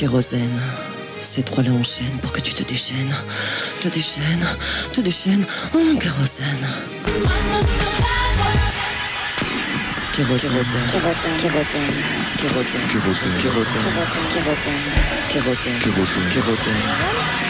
Kérosène. Ces trois-là enchaînent pour que tu te déchaînes. Te déchaînes, te déchaînes. Oh, kérosène. Kérosène. Kérosène. Kérosène. Kérosène. Kérosène. Kérosène. Kérosène. Kérosène. Kérosène. Kérosène.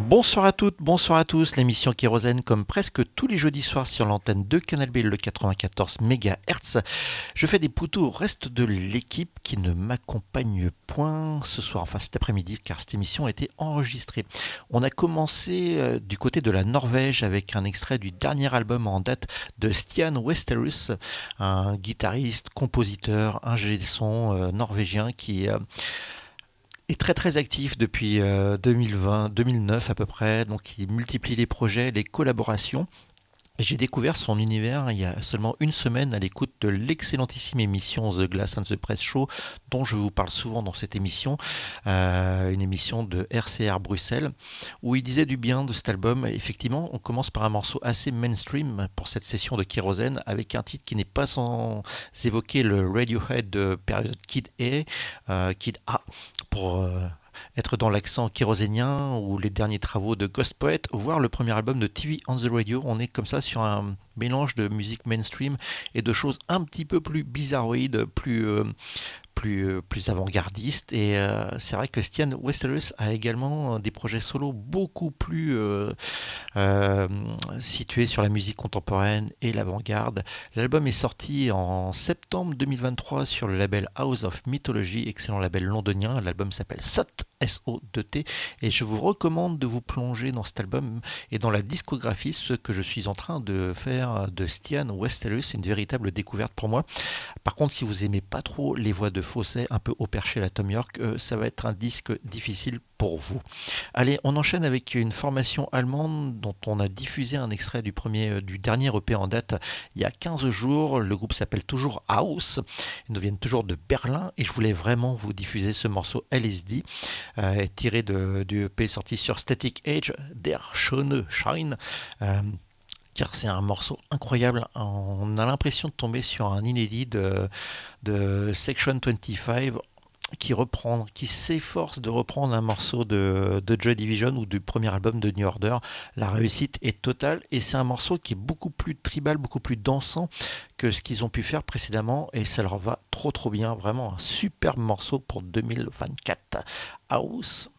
Bonsoir à toutes, bonsoir à tous. L'émission Kérosène, comme presque tous les jeudis soirs sur l'antenne de Canal B, le 94 MHz. Je fais des poutous au reste de l'équipe qui ne m'accompagne point ce soir, enfin cet après-midi, car cette émission a été enregistrée. On a commencé euh, du côté de la Norvège avec un extrait du dernier album en date de Stian Westerus, un guitariste, compositeur, ingé son euh, norvégien qui... Euh, est très très actif depuis 2020, euh, 2009 à peu près, donc il multiplie les projets, les collaborations. J'ai découvert son univers il y a seulement une semaine à l'écoute de l'excellentissime émission The Glass and the Press Show, dont je vous parle souvent dans cette émission, euh, une émission de RCR Bruxelles, où il disait du bien de cet album. Effectivement, on commence par un morceau assez mainstream pour cette session de Kérosène, avec un titre qui n'est pas sans évoquer le Radiohead de période Kid A, euh, Kid A, euh, être dans l'accent kérosénien ou les derniers travaux de Ghost Poet, voire le premier album de TV on the Radio. On est comme ça sur un mélange de musique mainstream et de choses un petit peu plus bizarroïdes, plus, euh, plus, euh, avant-gardiste. Et euh, c'est vrai que Stian Westerus a également des projets solo beaucoup plus euh, situés sur la musique contemporaine et l'avant-garde. L'album est sorti en septembre 2023 sur le label House of Mythology, excellent label londonien. L'album s'appelle SOT, S-O-T, et je vous recommande de vous plonger dans cet album et dans la discographie, ce que je suis en train de faire de Stian Westerus, une véritable découverte pour moi. Par contre, si vous aimez pas trop les voix de fossé un peu au perché la Tom York, euh, ça va être un disque difficile pour vous. Allez, on enchaîne avec une formation allemande dont on a diffusé un extrait du, premier, euh, du dernier EP en date il y a 15 jours. Le groupe s'appelle toujours House. Ils nous viennent toujours de Berlin et je voulais vraiment vous diffuser ce morceau LSD euh, tiré de, du EP sorti sur Static Age, Der Schöne Shine. Euh, car c'est un morceau incroyable. On a l'impression de tomber sur un inédit de, de Section 25 qui reprend, qui s'efforce de reprendre un morceau de, de Joy Division ou du premier album de New Order. La réussite est totale et c'est un morceau qui est beaucoup plus tribal, beaucoup plus dansant que ce qu'ils ont pu faire précédemment et ça leur va trop trop bien. Vraiment un superbe morceau pour 2024. House.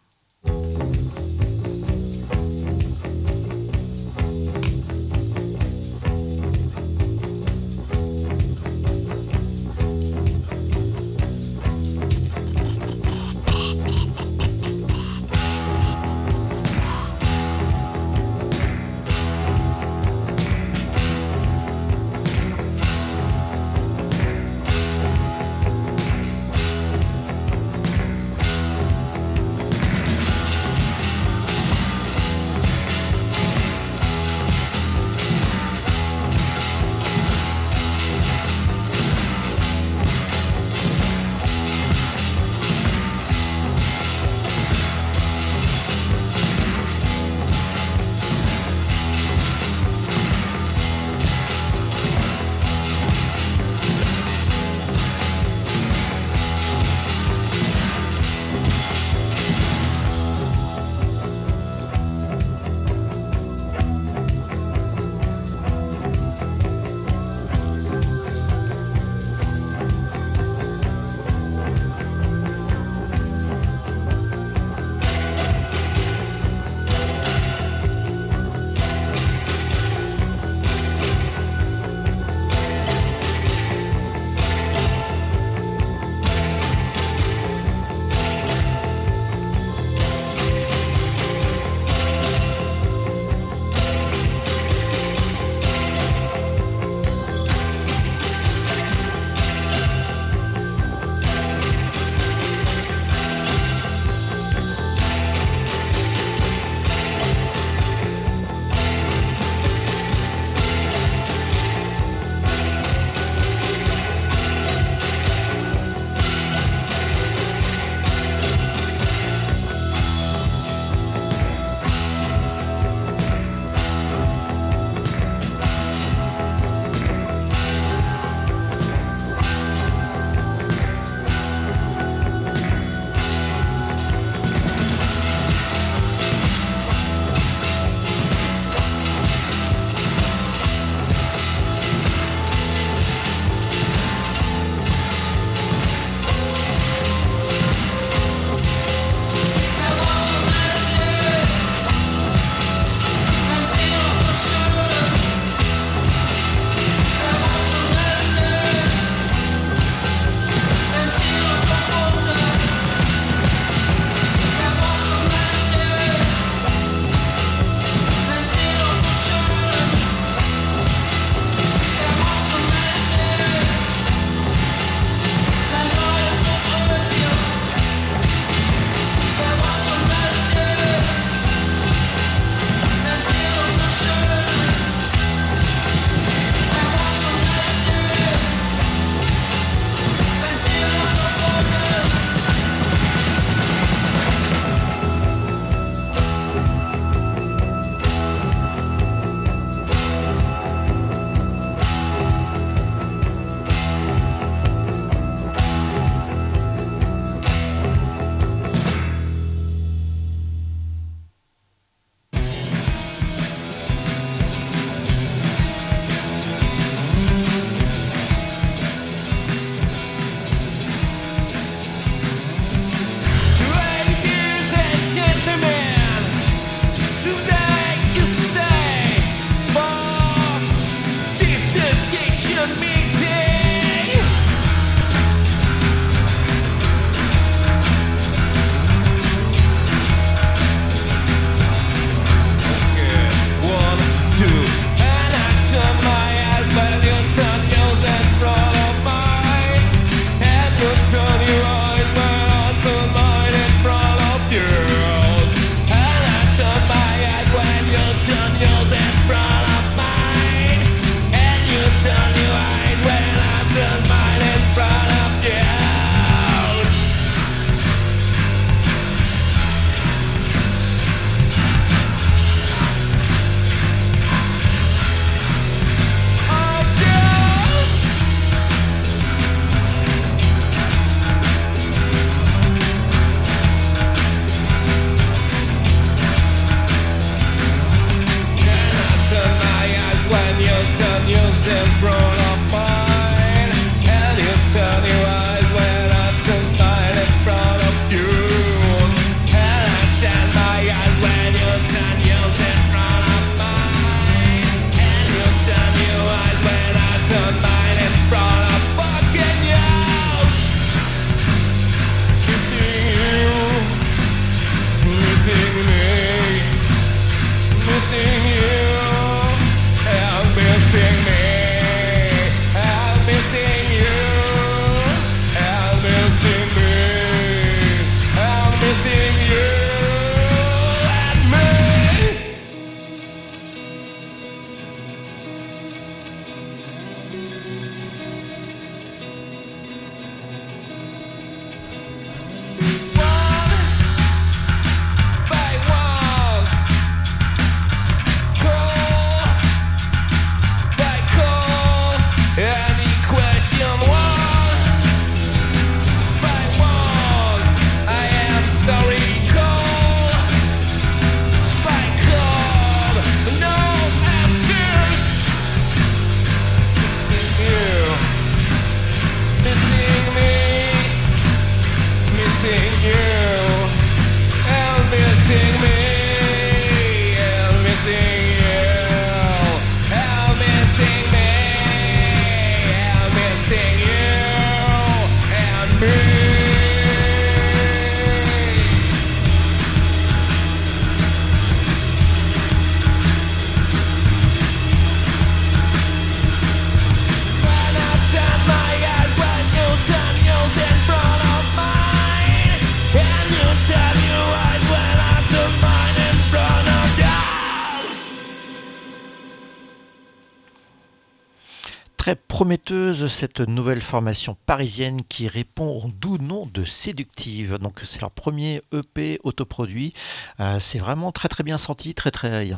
Prometteuse cette nouvelle formation parisienne qui répond au doux nom de Séductive. Donc c'est leur premier EP autoproduit. Euh, c'est vraiment très très bien senti, très très.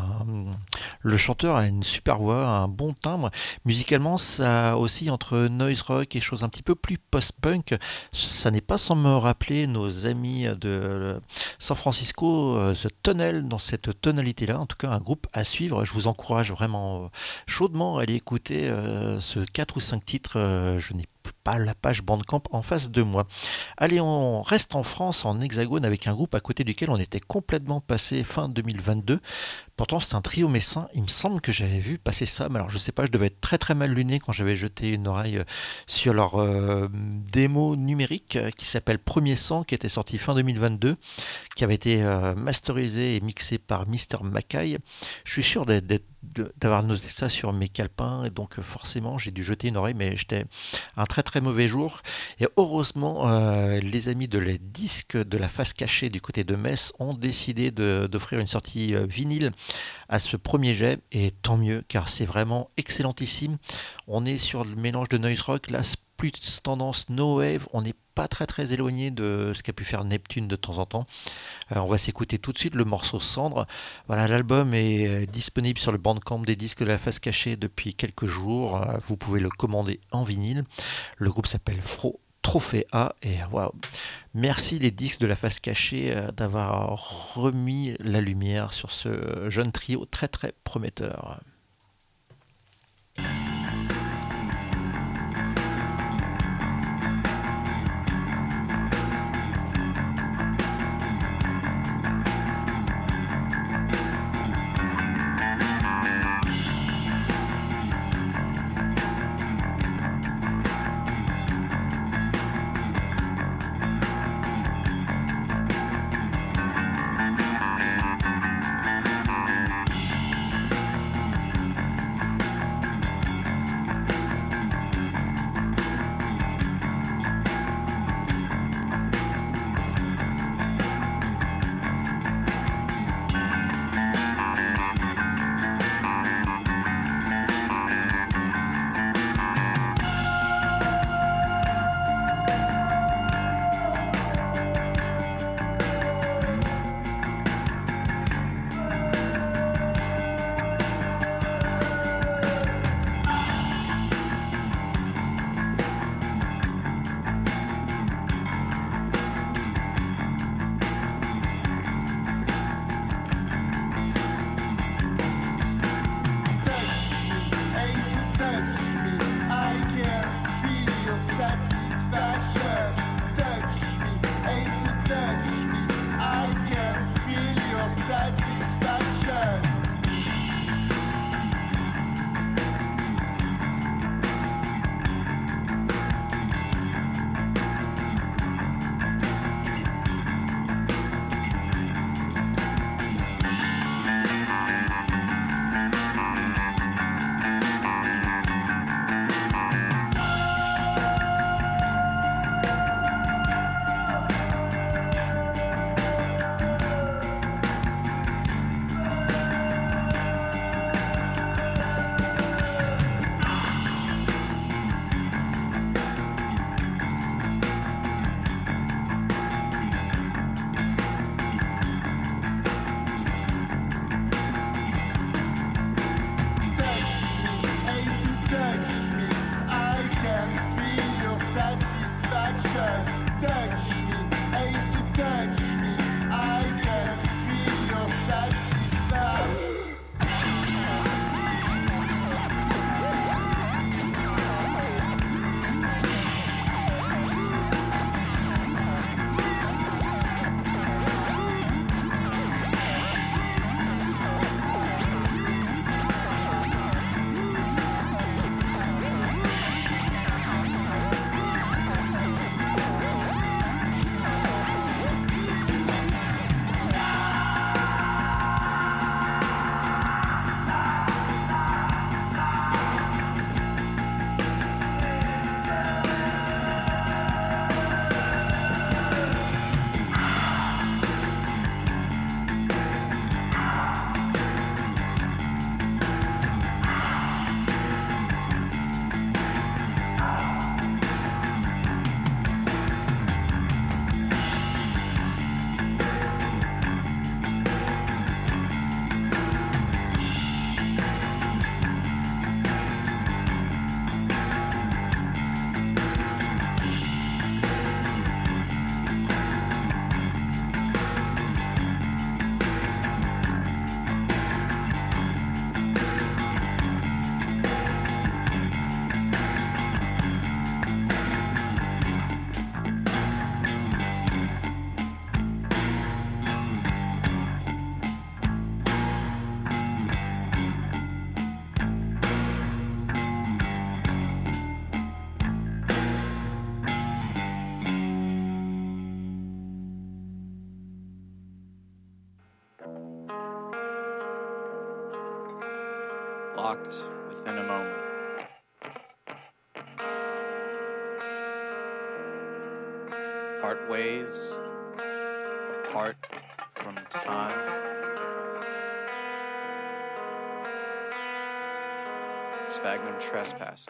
le chanteur a une super voix, un bon timbre. Musicalement, ça aussi entre noise rock et choses un petit peu plus post-punk. Ça n'est pas sans me rappeler nos amis de San Francisco, euh, The Tunnel, dans cette tonalité-là. En tout cas, un groupe à suivre. Je vous encourage vraiment chaudement à aller écouter euh, ce 4 ou 5 titres. Euh, je n'ai pas la page Bandcamp en face de moi. Allez, on reste en France, en hexagone, avec un groupe à côté duquel on était complètement passé fin 2022. Pourtant, c'est un trio messin. Il me semble que j'avais vu passer ça, mais alors je sais pas, je devais être très très mal luné quand j'avais jeté une oreille euh, sur leur euh, démo numérique qui s'appelle Premier Sang, qui était sorti fin 2022, qui avait été masterisé et mixé par Mr. Mackay. Je suis sûr d'avoir noté ça sur mes calepins, et donc forcément j'ai dû jeter une oreille, mais j'étais un très très mauvais jour. Et heureusement, les amis de les disques de la face cachée du côté de Metz ont décidé d'offrir une sortie vinyle à ce premier jet, et tant mieux, car c'est vraiment excellentissime. On est sur le mélange de noise rock, là, plus tendance no wave, on n'est pas très très éloigné de ce qu'a pu faire Neptune de temps en temps. Euh, on va s'écouter tout de suite le morceau Cendre. Voilà, l'album est euh, disponible sur le Bandcamp des disques de la face cachée depuis quelques jours. Euh, vous pouvez le commander en vinyle. Le groupe s'appelle Fro Trophée A. Et waouh, merci les disques de la face cachée d'avoir remis la lumière sur ce jeune trio très très prometteur. Fagnum Trespass.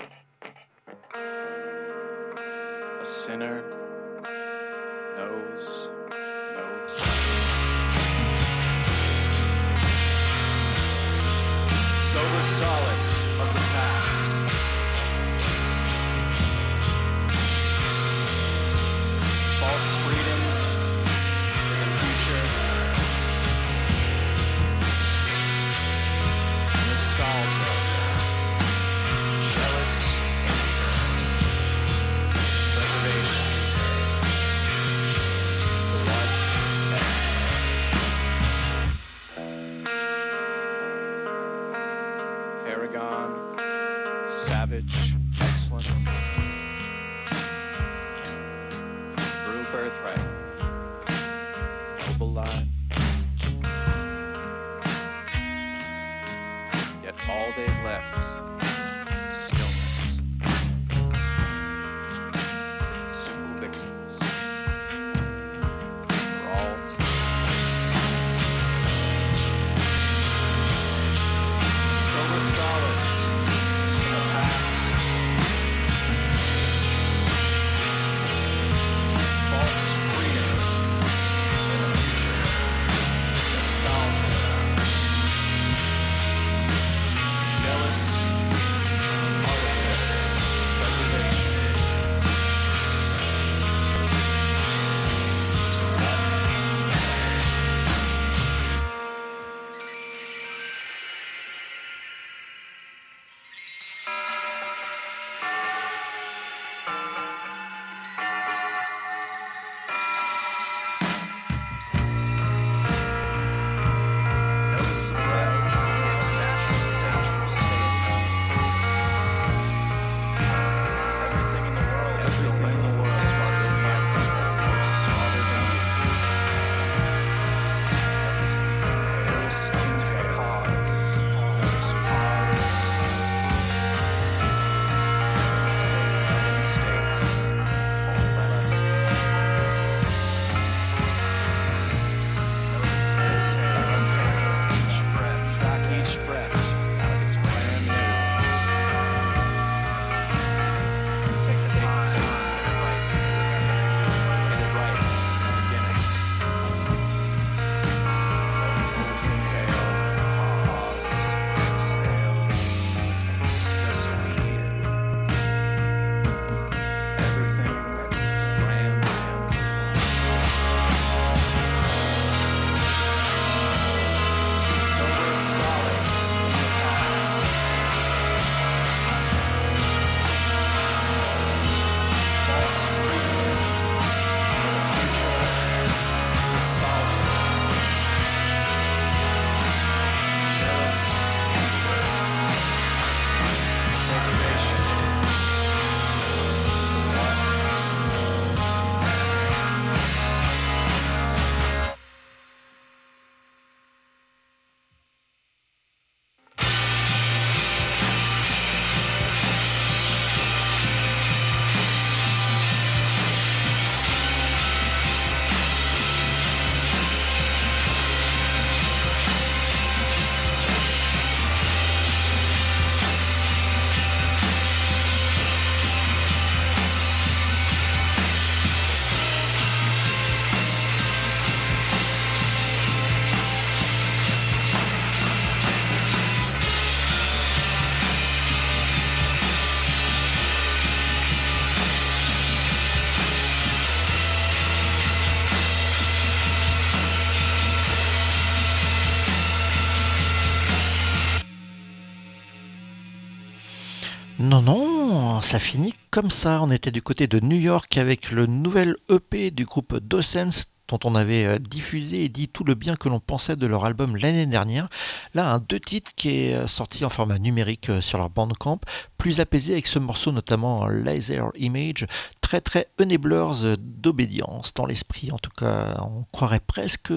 Ça finit comme ça. On était du côté de New York avec le nouvel EP du groupe Docens dont on avait euh, diffusé et dit tout le bien que l'on pensait de leur album l'année dernière. Là, un deux titres qui est euh, sorti en format numérique euh, sur leur bandcamp, plus apaisé avec ce morceau notamment Laser Image, très très Enablers d'obédience dans l'esprit. En tout cas, on croirait presque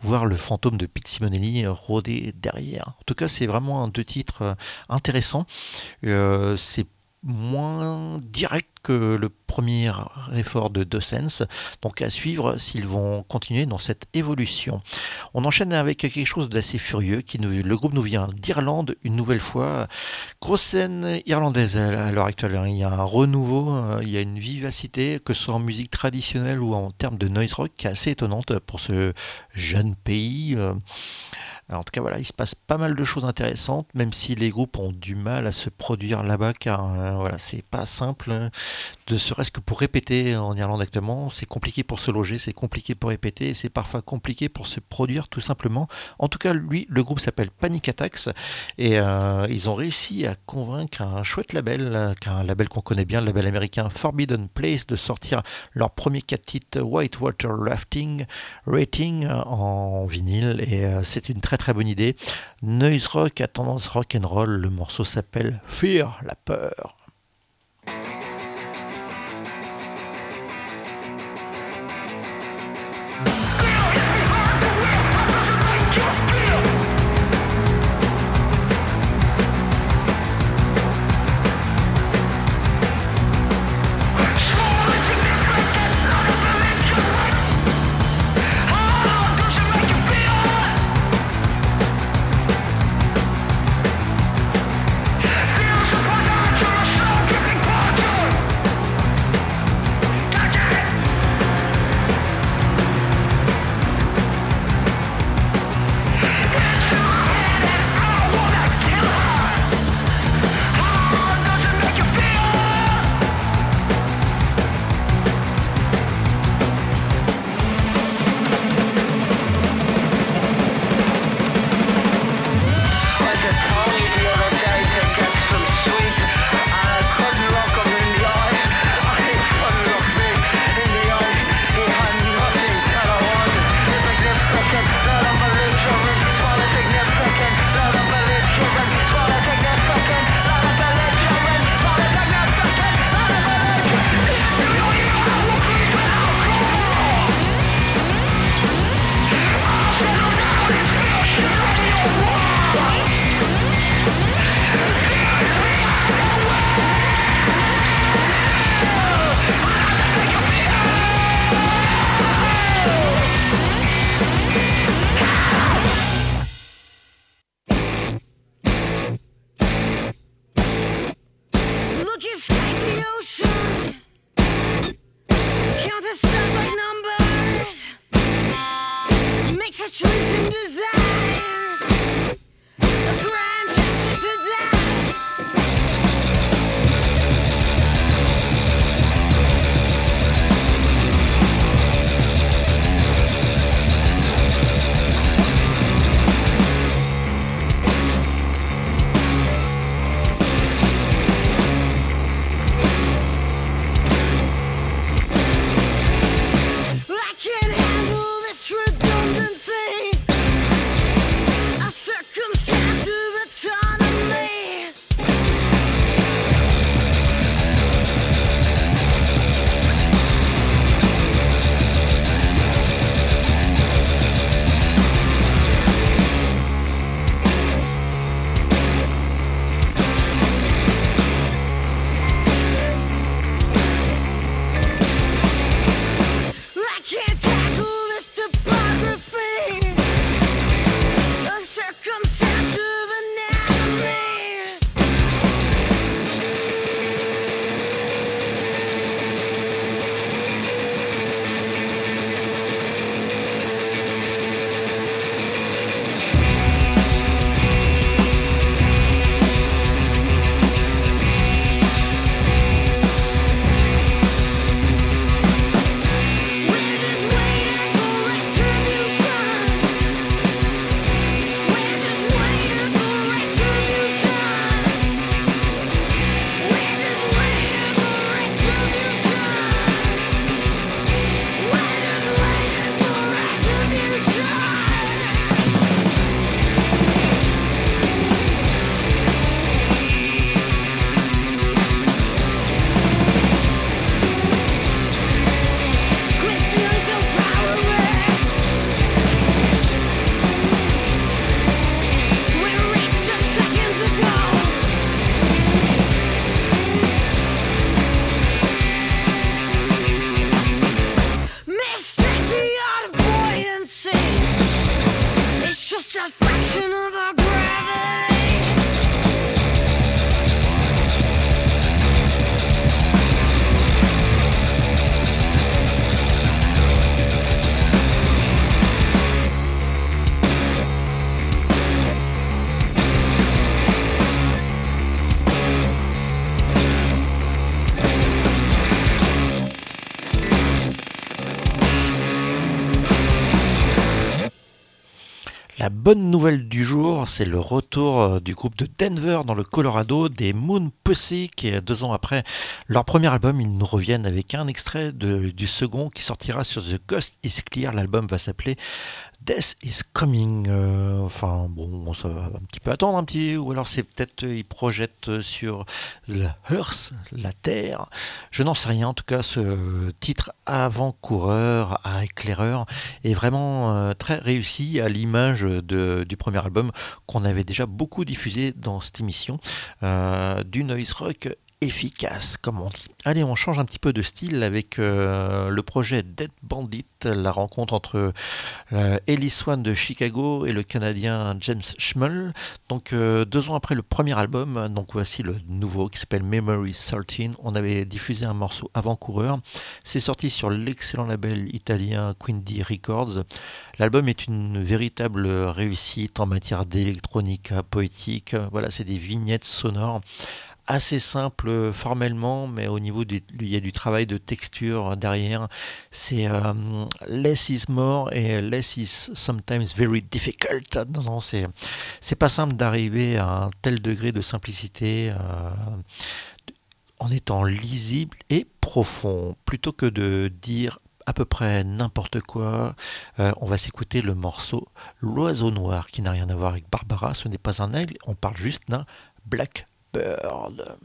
voir le fantôme de Pete Simonelli rôder derrière. En tout cas, c'est vraiment un deux titres intéressants. Euh, c'est moins direct que le premier effort de Sense. Donc à suivre s'ils vont continuer dans cette évolution. On enchaîne avec quelque chose d'assez furieux. Qui le groupe nous vient d'Irlande une nouvelle fois. Grosse scène irlandaise à l'heure actuelle. Il y a un renouveau, euh, il y a une vivacité, que ce soit en musique traditionnelle ou en termes de noise rock, assez étonnante pour ce jeune pays. En tout cas, voilà, il se passe pas mal de choses intéressantes, même si les groupes ont du mal à se produire là-bas, car euh, voilà, c'est pas simple, hein, de serait-ce que pour répéter en Irlande actuellement, c'est compliqué pour se loger, c'est compliqué pour répéter, c'est parfois compliqué pour se produire tout simplement. En tout cas, lui, le groupe s'appelle Panic Attacks, et euh, ils ont réussi à convaincre un chouette label, euh, un label qu'on connaît bien, le label américain Forbidden Place, de sortir leur premier 4 titres Whitewater Rafting Rating en vinyle, et c'est une très très bonne idée. Noise rock à tendance rock and roll. Le morceau s'appelle Fear, la peur. C'est le retour euh, du groupe de Denver dans le Colorado des Moon Pussy qui, euh, deux ans après leur premier album, ils nous reviennent avec un extrait du second qui sortira sur The Ghost is Clear. L'album va s'appeler Death is Coming. Euh, enfin, bon, ça va un petit peu attendre un petit, ou alors c'est peut-être euh, ils projettent euh, sur la Earth, la Terre. Je n'en sais rien. En tout cas, ce titre avant-coureur à éclaireur est vraiment très réussi à l'image du premier album qu'on avait déjà beaucoup diffusé dans cette émission, du noise rock efficace, comme on dit. Allez, on change un petit peu de style avec euh, le projet Dead Bandit, la rencontre entre Ellie Swan de Chicago et le Canadien James Schmull. Donc euh, deux ans après le premier album, donc voici le nouveau qui s'appelle Memory 13. On avait diffusé un morceau avant-coureur. C'est sorti sur l'excellent label italien Quindi Records. L'album est une véritable réussite en matière d'électronica poétique. Voilà, c'est des vignettes sonores assez simples formellement, mais au niveau du, il y a du travail de texture derrière. C'est euh, less is more et less is sometimes very difficult. Non, non, c'est c'est pas simple d'arriver à un tel degré de simplicité. euh, en étant lisible et profond, plutôt que de dire à peu près n'importe quoi, euh, on va s'écouter le morceau L'oiseau noir, qui n'a rien à voir avec Barbara, ce n'est pas un aigle, on parle juste d'un blackbird. böl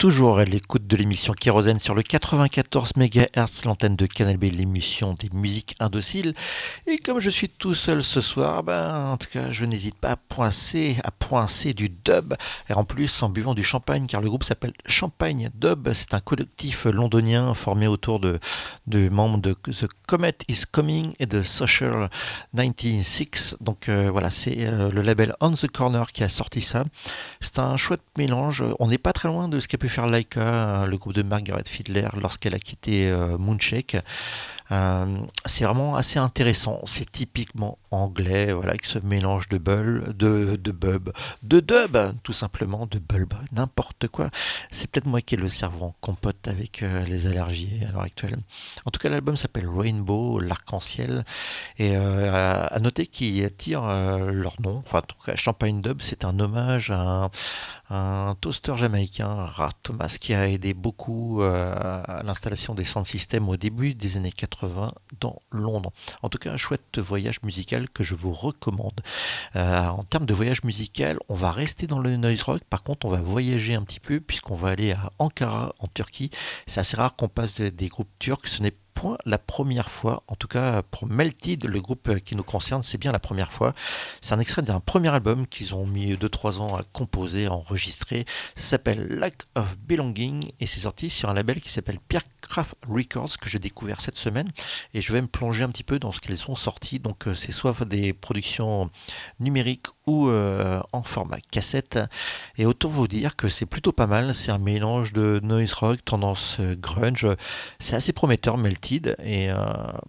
toujours à l'écoute de l'émission Kérosène sur le 94 MHz, l'antenne de Canal B, l'émission des musiques indociles. Et comme je suis tout seul ce soir, ben, en tout cas, je n'hésite pas à poincer, à poincer du dub. Et en plus, en buvant du champagne, car le groupe s'appelle Champagne Dub. C'est un collectif londonien formé autour de, membres de The Comet is Coming et de Social 96. Donc euh, voilà, c'est euh, le label On the Corner qui a sorti ça. C'est un chouette mélange. On n'est pas très loin de ce qu'a pu faire Laika, euh, le groupe de Margaret Fiedler, lorsqu'elle a quitté euh, Moonshake. Euh, c'est vraiment assez intéressant. C'est typiquement anglais, voilà, avec ce mélange de bul, de, de bub, de dub, tout simplement, de bulb, n'importe quoi. C'est peut-être moi qui ai le cerveau en compote avec euh, les allergies à l'heure actuelle. En tout cas, l'album s'appelle Rainbow, l'arc-en-ciel, et euh, à, noter qu'ils tirent leur nom. Enfin, en tout cas, Champagne Dub, c'est un hommage à un, un toaster jamaïcain, Rat Thomas, qui a aidé beaucoup euh, à l'installation des sound systems au début des années 80 dans Londres. En tout cas, un chouette voyage musical que je vous recommande. Euh, en termes de voyage musical, on va rester dans le noise rock. Par contre, on va voyager un petit peu puisqu'on va aller à Ankara, en Turquie. C'est assez rare qu'on passe des, groupes turcs. Ce n'est point la première fois, en tout cas pour Melted, le groupe qui nous concerne, c'est bien la première fois. C'est un extrait d'un premier album qu'ils ont mis 2-3 ans à composer, à enregistrer. Ça s'appelle Lack of Belonging et c'est sorti sur un label qui s'appelle Pierrecraft Records que j'ai découvert cette semaine et je vais me plonger un petit peu dans ce qu'ils ont sorti. Donc euh, c'est soit des productions numériques euh, en format cassette. Et autant vous dire que c'est plutôt pas mal. C'est un mélange de noise rock, tendance euh, grunge. C'est assez prometteur, Melted. Et euh,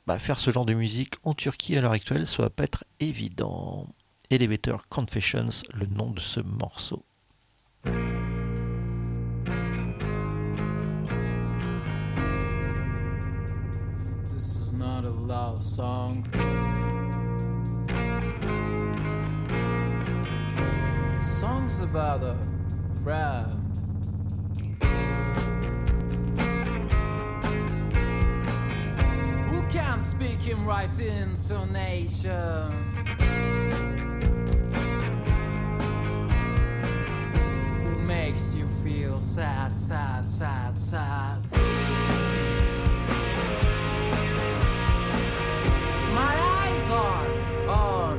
bah, faire ce genre de musique en Turquie à l'heure actuelle, ça va pas être évident. Elevator Confessions, le nom de ce morceau. About a friend. Who can't speak in right intonation? Who makes you feel sad, sad, sad, sad? My eyes are on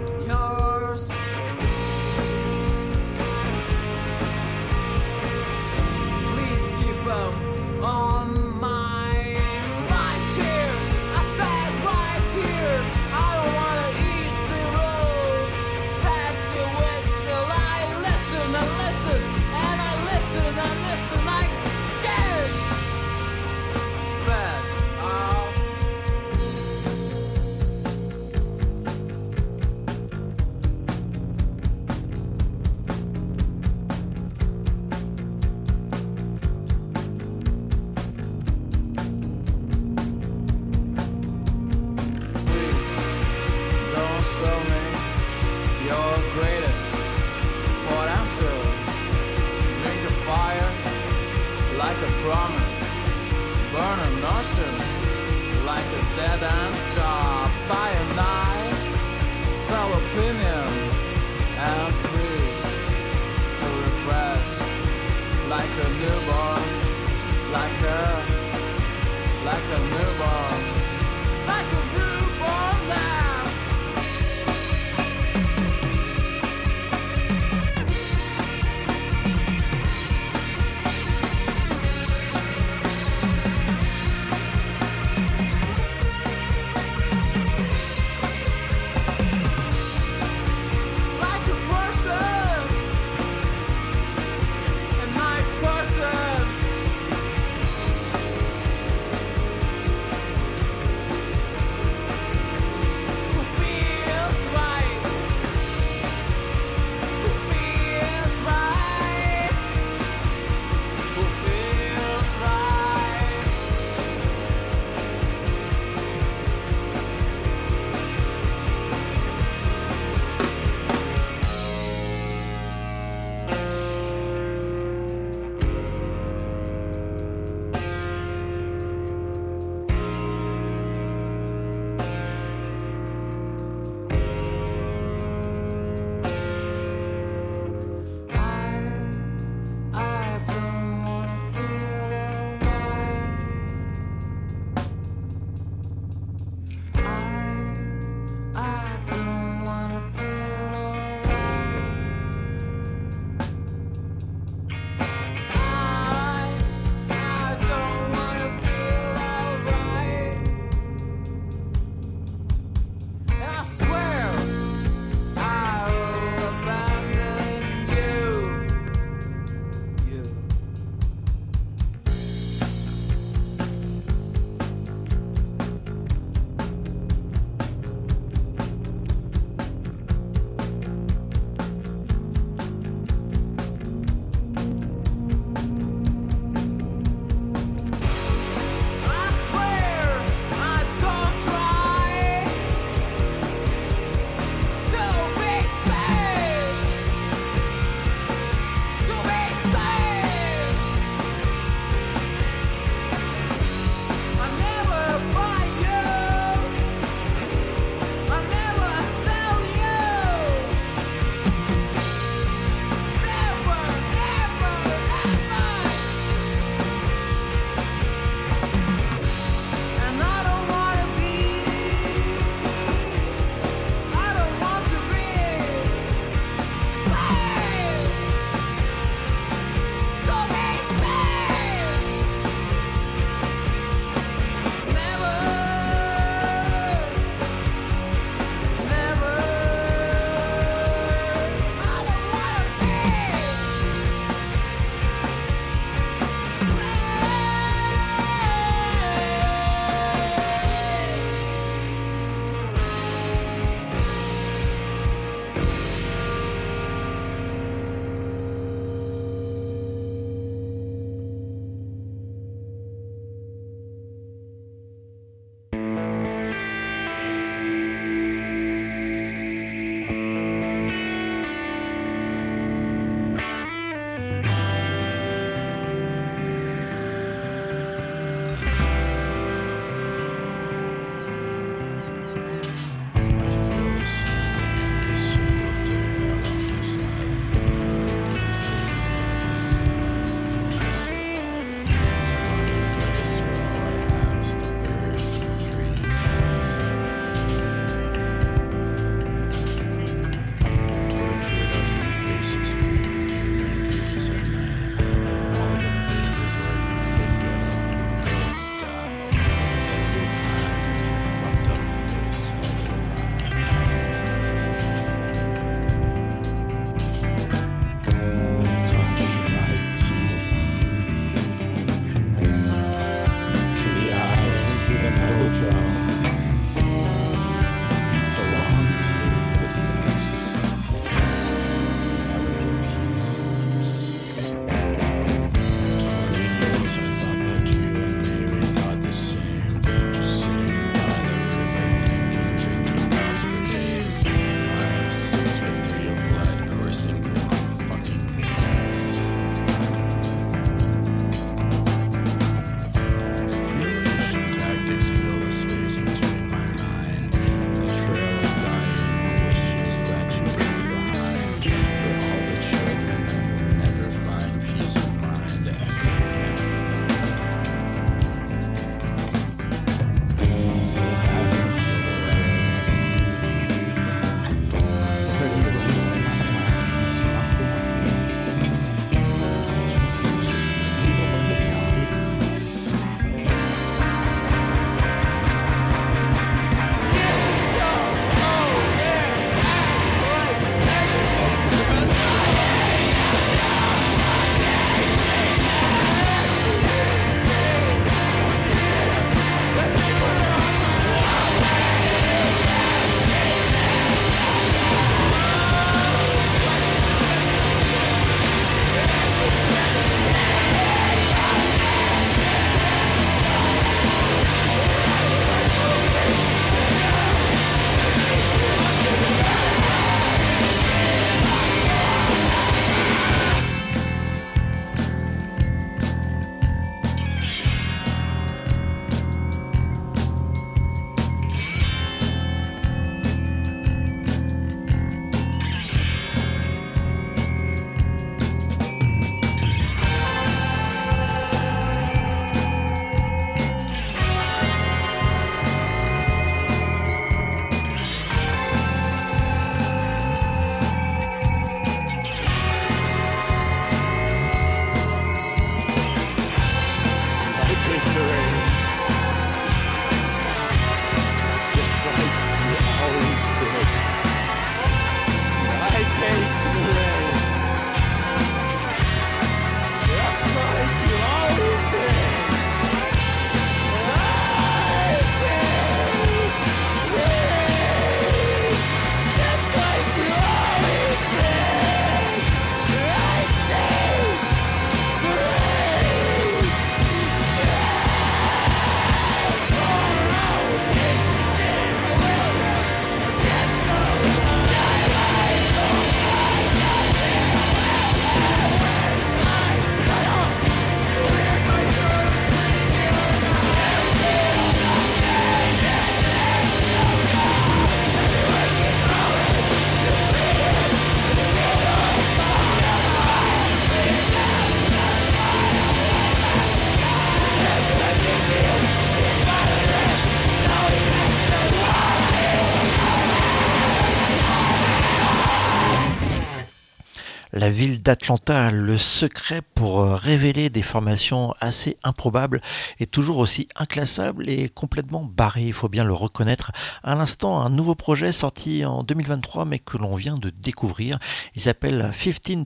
d'Atlanta le secret pour euh, révéler des formations assez improbables et toujours aussi inclassables et complètement barrées, il faut bien le reconnaître. À l'instant, un nouveau projet sorti en 2023 mais que l'on vient de découvrir. Il s'appelle 15,000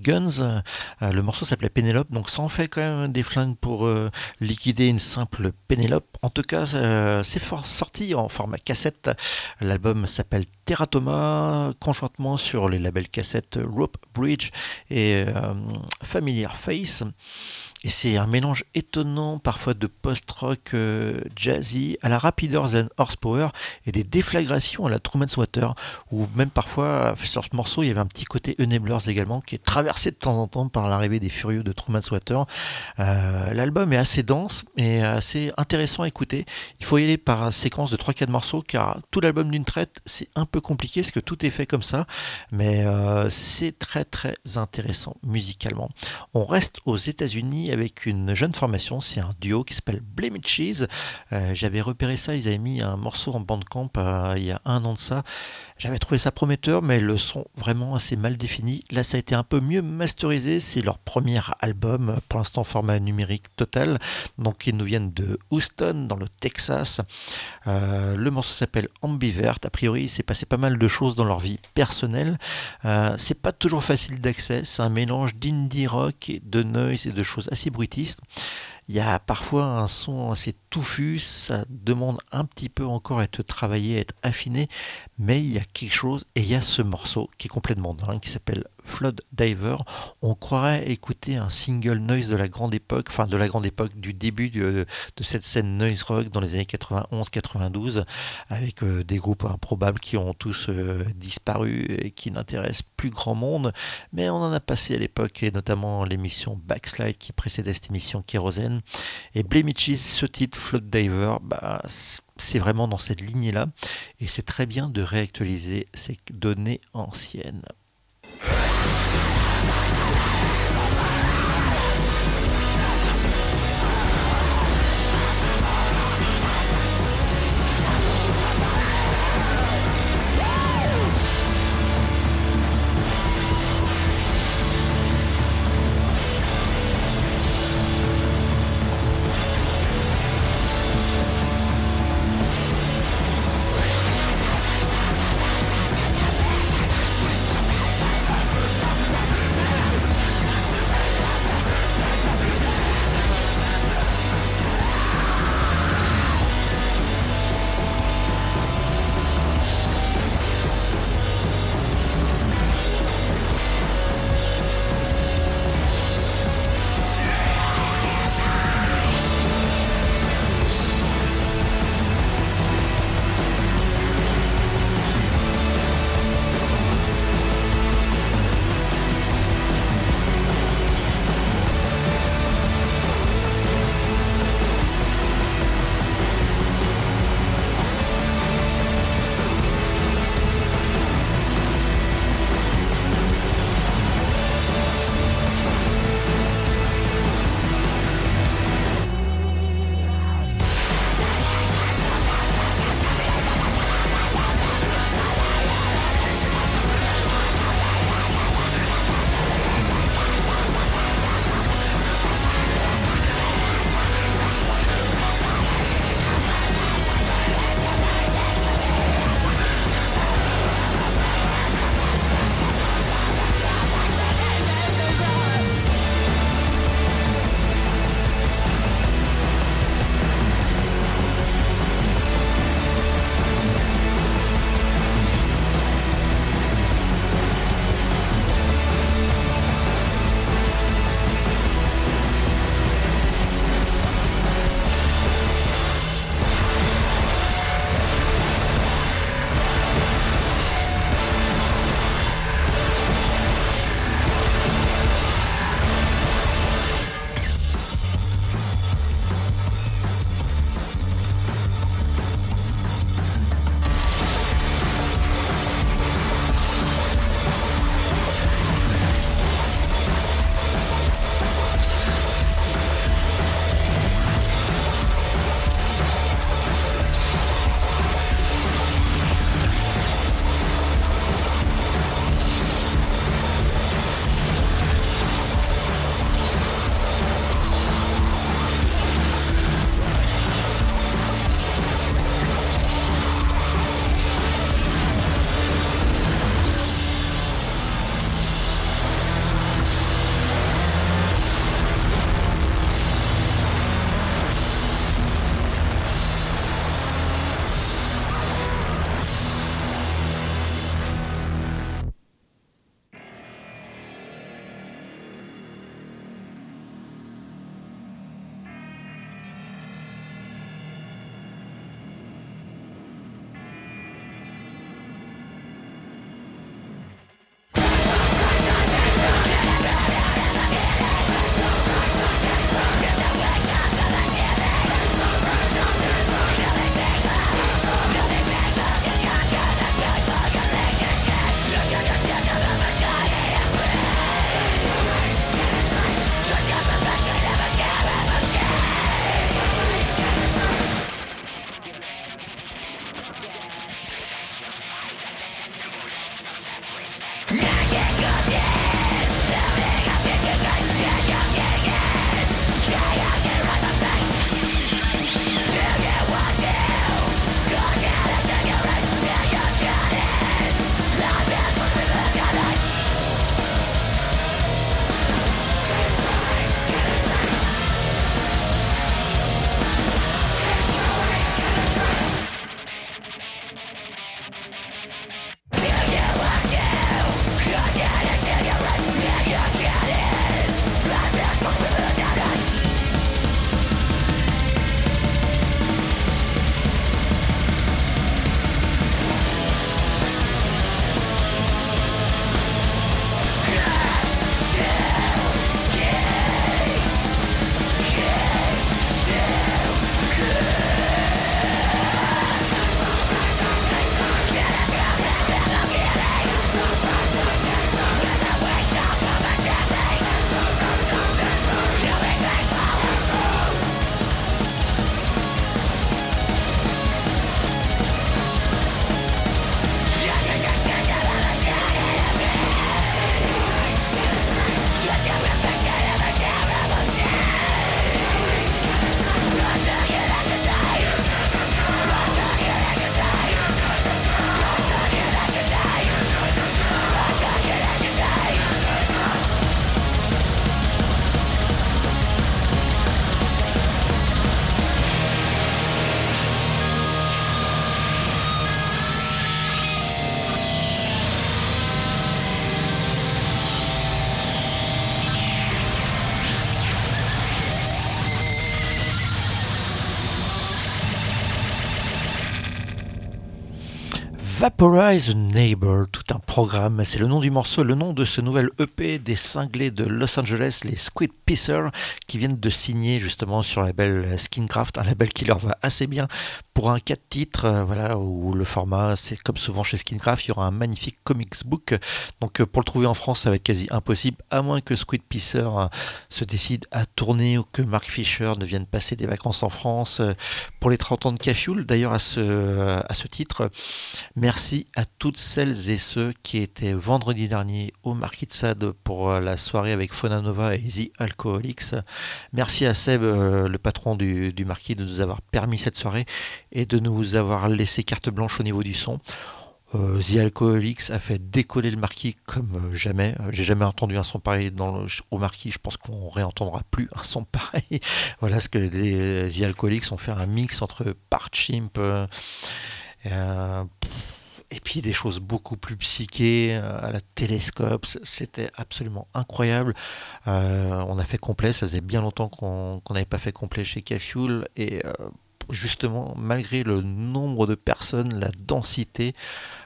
Guns. Euh, Le morceau s'appelait Pénélope, donc ça en fait quand même des flingues pour euh, liquider une simple Pénélope. En tout cas, c'est sorti en format cassette. L'album s'appelle Teratoma, conjointement sur les labels cassettes Rope Bridge et euh, Familiar Face. Et c'est un mélange étonnant, parfois de post-rock euh, jazzy à la Rapider Horsepower et des déflagrations à la Truman's Water, ou même parfois sur ce morceau il y avait un petit côté Enablers également qui est traversé de temps en temps par l'arrivée des furieux de Truman's Water. Euh, L'album est assez dense et assez intéressant à écouter. Il faut y aller par séquence de 3-4 morceaux car tout l'album d'une traite c'est un peu compliqué parce que tout est fait comme ça, mais euh, c'est très très intéressant musicalement. On reste aux États-Unis avec une jeune formation, c'est un duo qui s'appelle Blame It Cheese. Euh, J'avais repéré ça, ils avaient mis un morceau en bandcamp euh, il y a un an de ça. J'avais trouvé ça prometteur, mais le son vraiment assez mal défini. Là, ça a été un peu mieux masterisé. C'est leur premier album, pour l'instant format numérique total. Donc, ils nous viennent de Houston, dans le Texas. Euh, le morceau s'appelle Ambivert. A priori, il s'est passé pas mal de choses dans leur vie personnelle. Euh, c'est pas toujours facile d'accès. C'est un mélange d'indie rock, et de noise et de choses assez bruitistes. Il y a parfois un son assez touffu, ça demande un petit peu encore à être travaillé, à être affiné, mais il y a quelque chose, et il y a ce morceau qui est complètement dingue, qui s'appelle Flood Diver. On croirait écouter un single noise de la grande époque, enfin de la grande époque, du début de, cette scène noise rock dans les années 91-92, avec euh, des groupes improbables qui ont tous euh, disparu et qui n'intéressent plus grand monde, mais on en a passé à l'époque, et notamment l'émission Backslide qui précédait cette émission Kérosène. Et Cheese, ce titre, Flood Diver, bah, c'est vraiment dans cette lignée-là, et c'est très bien de réactualiser ces données anciennes. Vaporize Neighbor, tout un programme. C'est le nom du morceau, le nom de ce nouvel EP des cinglés de Los Angeles, les Squid Pisser, qui viennent de signer justement sur le label Skincraft, un label qui leur va assez bien pour un 4 titres, euh, voilà, où le format, c'est comme souvent chez Skincraft, il y aura un magnifique comics book. Donc euh, pour le trouver en France, ça va être quasi impossible, à moins que Squid Pisser euh, se décide à tourner ou que Mark Fisher ne vienne passer des vacances en France euh, pour les 30 ans de Cafioul. D'ailleurs, à ce, à ce titre, merci à toutes celles et ceux qui étaient vendredi dernier au Marquis de pour euh, la soirée avec Fauna Nova et The Alcoholics. Merci à Seb, euh, le patron du, Marquis, de nous avoir permis cette soirée et de nous avoir laissé carte blanche au niveau du son. Euh, The Alcoholics a fait décoller le marquis comme jamais. J'ai jamais entendu un son pareil dans le- au marquis. Je pense qu'on réentendra plus un son pareil. voilà ce que les The Alcoholics ont fait un mix entre Parchimp euh, et puis des choses beaucoup plus psychées euh, à la télescope. C'était absolument incroyable. Euh, on a fait complet. Ça faisait bien longtemps qu'on n'avait pas fait complet chez Cafioul et euh, justement, malgré le nombre de personnes, la densité,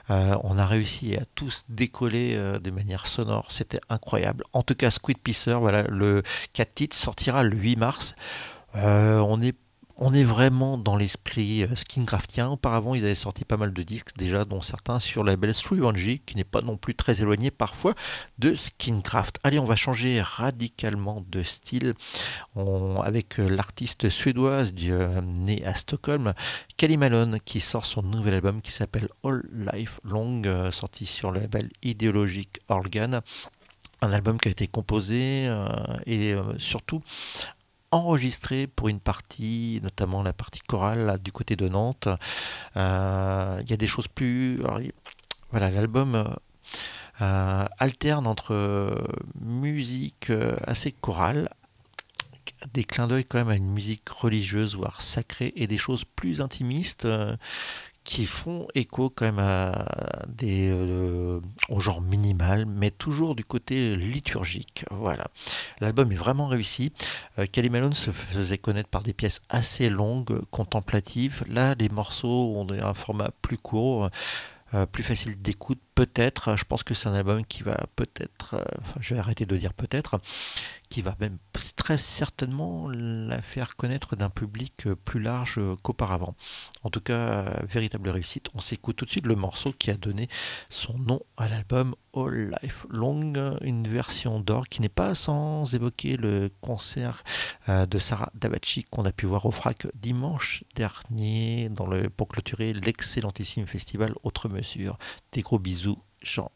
on a réussi à tous décoller de manière sonore. C'était incroyable. En tout cas, Squid Pisser, voilà, le 4 titres sortira le 8 mars. On est on est vraiment dans l'esprit euh, Skincraftien. Auparavant, ils avaient sorti pas mal de disques déjà, dont certains sur le label 3 qui n'est pas non plus très éloigné parfois de Skincraft. Allez, on va changer radicalement de style avec euh, l'artiste suédoise euh, née à Stockholm, Kelly Malone, qui sort son nouvel album qui s'appelle All Life Long, sorti sur le label idéologique Organ. Un album qui a été composé et surtout enregistré pour une partie, notamment la partie chorale du côté de Nantes. Euh, Il y a des choses plus... voilà, l'album euh, euh, alterne entre musique assez chorale, des clins d'œil quand même à une musique religieuse, voire sacrée, et des choses plus intimistes qui font écho quand même à des, euh, au genre minimal, mais toujours du côté liturgique. Voilà. L'album est vraiment réussi. Euh, Kelly Malone se faisait connaître par des pièces assez longues, contemplatives. Là, les morceaux ont un format plus court. euh, plus facile d'écoute peut-être je pense que c'est un album qui va peut-être euh, je vais arrêter de dire peut-être qui va même très certainement la faire connaître d'un public euh, plus large euh, qu'auparavant en tout cas euh, véritable réussite on s'écoute tout de suite le morceau qui a donné son nom à l'album All Life Long une version d'or qui n'est pas sans évoquer le concert de Sarah Davachi qu'on a pu voir au FRAC dimanche dernier pour clôturer l'excellentissime festival Autre Mesure. Des gros bisous, Jean.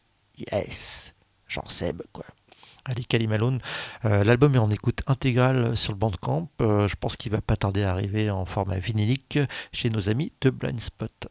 Yes, Jean Seb, quoi. Allez, Cali Malone. Euh, L'album est en écoute intégrale sur le Bandcamp. Euh, je pense qu'il va pas tarder à arriver en format vinylique chez nos amis de Blind Spot.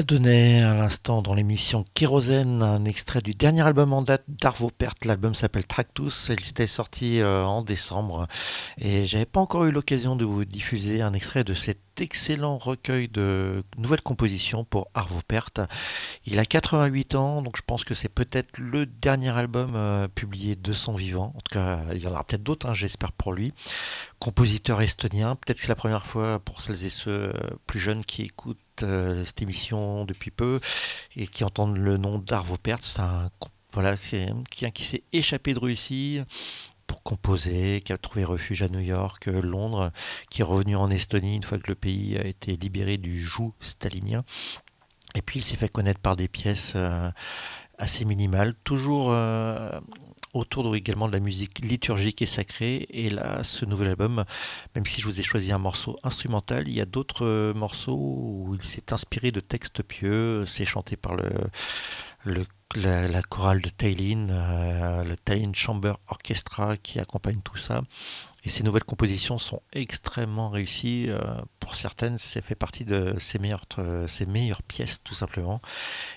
Adonai à l'instant dans l'émission Kérosène, un extrait du dernier album en date d'Arvo Pärt. L'album s'appelle Tractus. Il était sorti en décembre et j'avais pas encore eu l'occasion de vous diffuser un extrait de cet excellent recueil de nouvelles compositions pour Arvo Pärt. Il a 88 ans, donc je pense que c'est peut-être le dernier album euh, publié de son vivant. En tout cas, il y en aura peut-être d'autres, hein, j'espère pour lui. Compositeur estonien, peut-être que c'est la première fois pour celles et ceux euh, plus jeunes qui écoutent euh, cette émission depuis peu et qui entendent le nom d'Arvo Pärt. C'est un voilà, c'est quelqu'un qui s'est échappé de Russie pour composer, qui a trouvé refuge à New York, Londres, qui est revenu en Estonie une fois que le pays a été libéré du joug stalinien. Et puis il s'est fait connaître par des pièces euh, assez minimales, toujours euh, autour également de la musique liturgique et sacrée. Et là, ce nouvel album, même si je vous ai choisi un morceau instrumental, il y a d'autres euh, morceaux où il s'est inspiré de textes pieux. C'est chanté par le, le la, chorale de Tailin, euh, le Tailin Chamber Orchestra qui accompagne tout ça. Et ces nouvelles compositions sont extrêmement réussies. euh, pour certaines, c'est fait partie de ses meilleures, euh, meilleures pièces, tout simplement.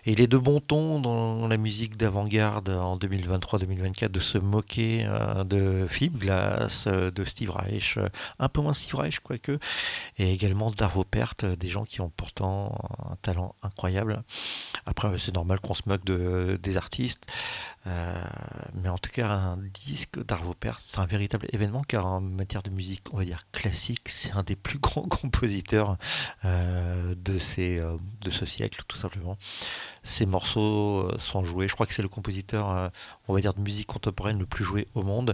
Et il est de bon ton dans la musique d'avant-garde en 2023-2024 de se moquer euh, de Philippe Glass, de Steve Reich, un peu moins Steve Reich, quoique, et également d'Arvo Pärt, des gens qui ont pourtant un talent incroyable. Après, c'est normal qu'on se moque de, des artistes, mais en tout cas, un disque d'Arvo Pärt, c'est un véritable événement car en matière de musique, on va dire classique, c'est un des plus grands compositeurs euh, de, ces, euh, de ce siècle, tout simplement. Ces morceaux euh, sont joués, je crois que c'est le compositeur, on va dire, de musique contemporaine le plus joué au monde,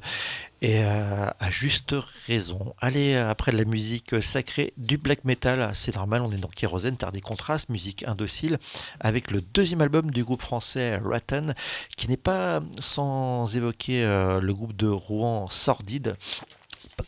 et à juste raison. Allez, après de la musique sacrée, du black metal, c'est normal, on est dans Kérosène, Terre des contrastes, musique indocile, avec le deuxième album du groupe français Rattan, qui n'est pas sans évoquer le groupe de Rouen Sordide.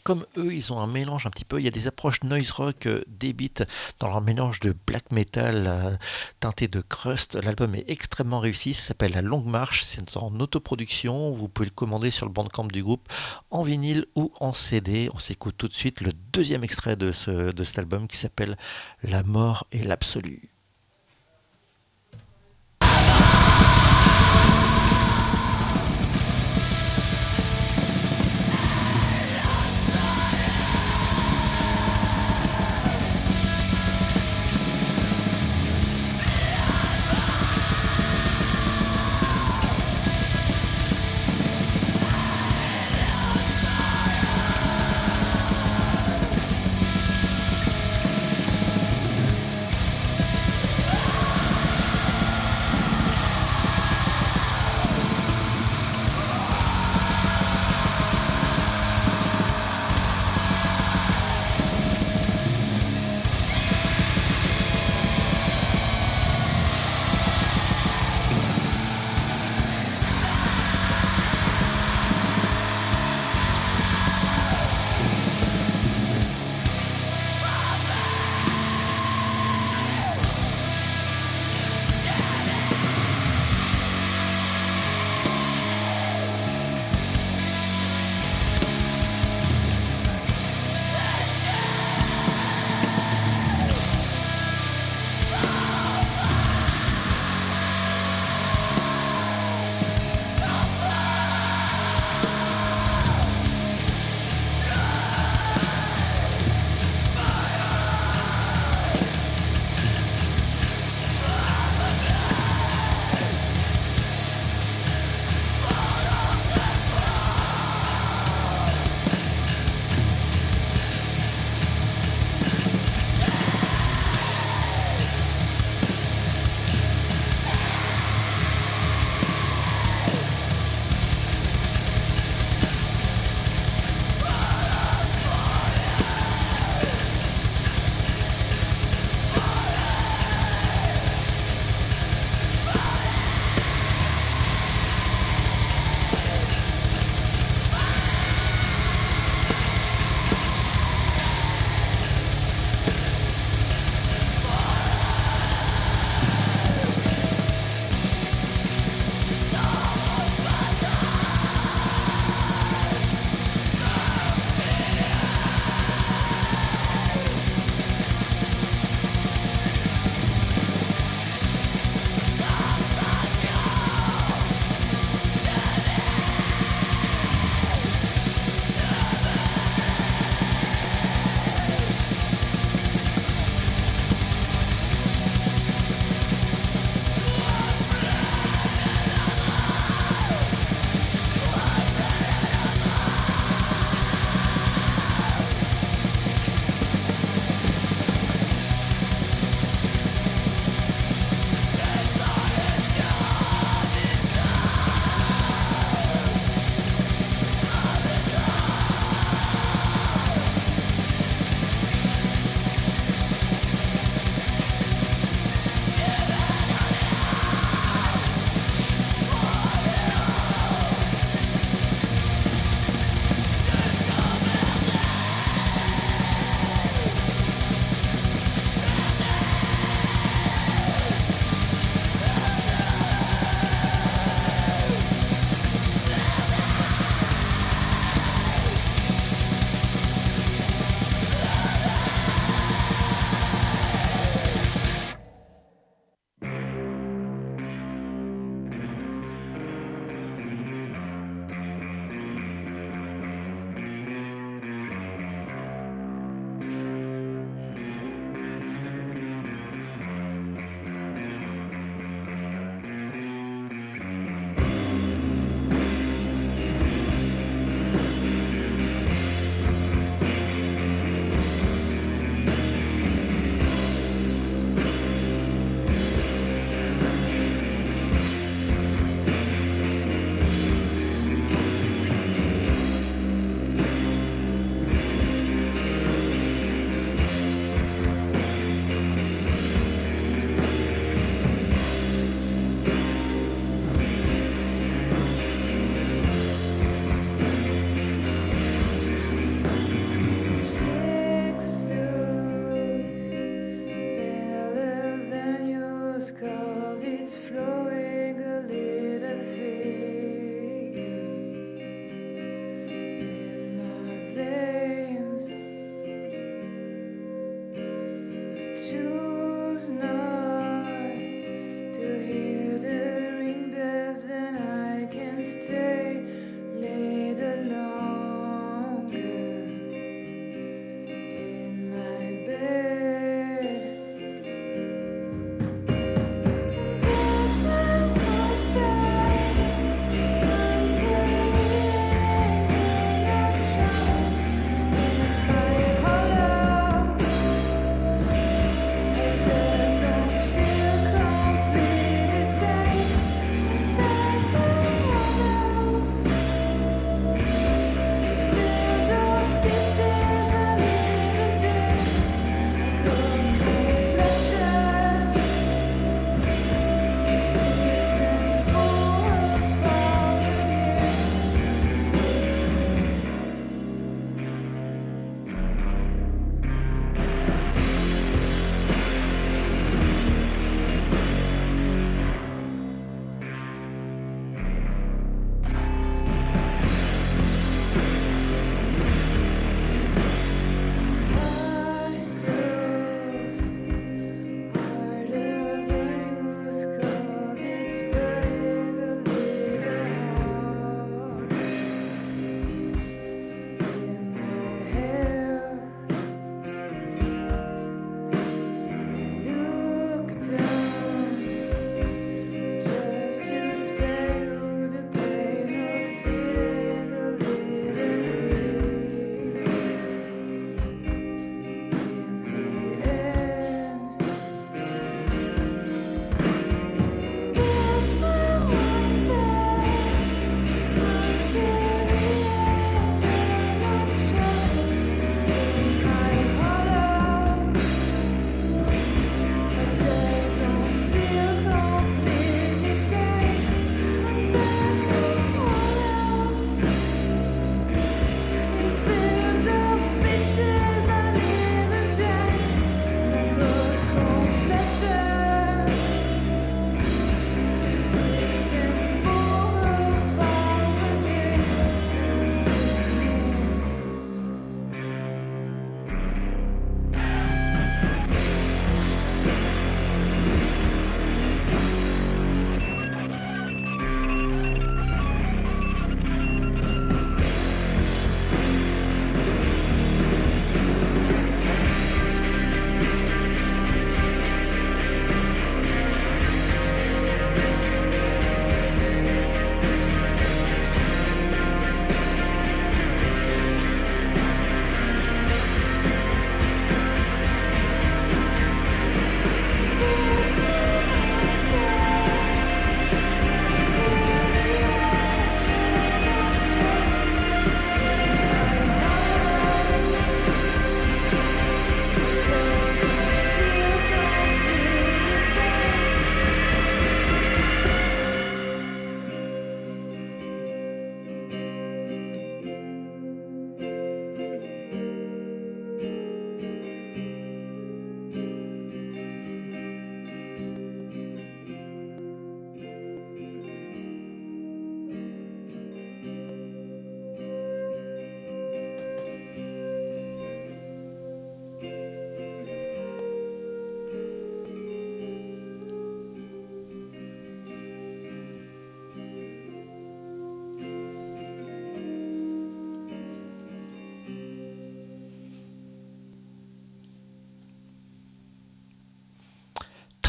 Comme eux, ils ont un mélange un petit peu. Il y a des approches noise rock euh, beats dans leur mélange de black metal euh, teinté de crust. L'album est extrêmement réussi. Ça s'appelle La Longue Marche. C'est en autoproduction. Vous pouvez le commander sur le bandcamp du groupe en vinyle ou en CD. On s'écoute tout de suite le deuxième extrait de, de cet album qui s'appelle La mort et l'absolu.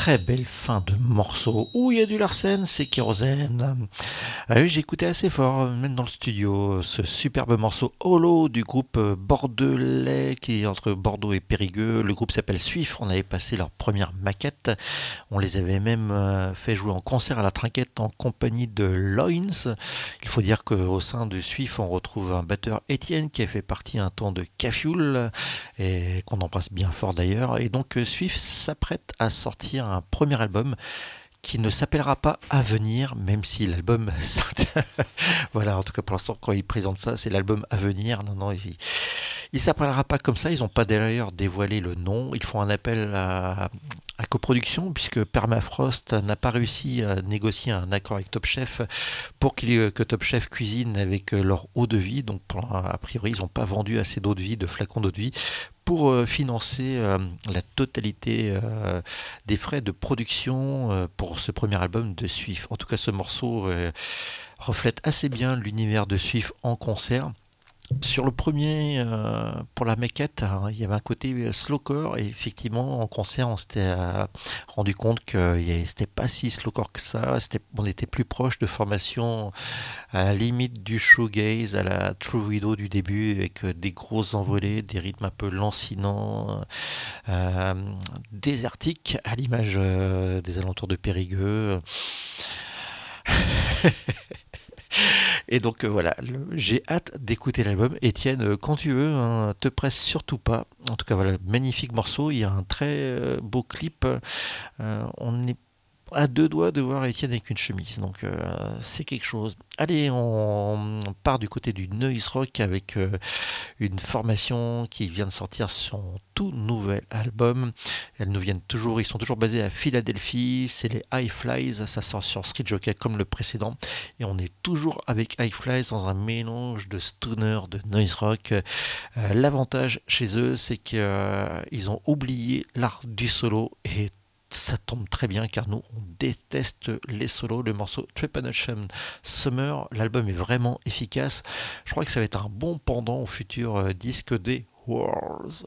Très belle fin de morceau. Où y a du Larsen, c'est kérosène. Ah oui, écouté assez fort, même dans le studio, ce superbe morceau Holo du groupe bordelais qui est entre Bordeaux et Périgueux. Le groupe s'appelle Suif. On avait passé leur première maquette. On les avait même euh, fait jouer en concert à la trinquette en compagnie de Loins. Il faut dire qu'au sein de Suif, on retrouve un batteur Étienne qui a fait partie un temps de Cafioul et qu'on embrasse bien fort d'ailleurs. Et donc euh, Suif s'apprête à sortir un premier album qui ne s'appellera pas Avenir, même si l'album... voilà, en tout cas pour l'instant, quand ils présentent ça, c'est l'album Avenir. Non, non, il ne s'appellera pas comme ça. Ils n'ont pas d'ailleurs dévoilé le nom. Ils font un appel à, coproduction, puisque Permafrost n'a pas réussi à négocier un accord avec Top Chef pour qu'il- que Top Chef cuisine avec leur eau de vie. Donc, a priori, ils n'ont pas vendu assez d'eau de vie, de flacons d'eau de vie, pour euh, financer euh, la totalité euh, des frais de production euh, pour ce premier album de Suif. En tout cas, ce morceau euh, reflète assez bien l'univers de Suif en concert. Sur le premier, euh, pour la maquette, hein, il y avait un côté slowcore et effectivement en concert on s'était euh, rendu compte que c'était pas si slowcore que ça, on était plus proche de formations à la limite du shoegaze, à la True Widow du début avec euh, des grosses envolées, des rythmes un peu lancinants, euh, désertiques à l'image euh, des alentours de Périgueux. Et donc euh, voilà, j'ai hâte d'écouter l'album. Étienne, euh, quand tu veux, hein, te presse surtout pas. En tout cas, voilà, magnifique morceau. Il y a un très euh, beau clip. On est à deux doigts de voir Étienne avec une chemise. Donc euh, c'est quelque chose. Allez, on, part du côté du noise rock avec euh, une formation qui vient de sortir son tout nouvel album. Elles nous viennent toujours, ils sont toujours basés à Philadelphie. C'est les High Flies. Ça sort sur Street Jockey comme le précédent. Et on est toujours avec High Flies dans un mélange de stoner, de noise rock. Euh, L'avantage chez eux, c'est qu'ils ont oublié l'art du solo et ça tombe très bien car nous on déteste les solos. Le morceau Trepanation Summer, l'album est vraiment efficace. Je crois que ça va être un bon pendant au futur euh, disque des Wars.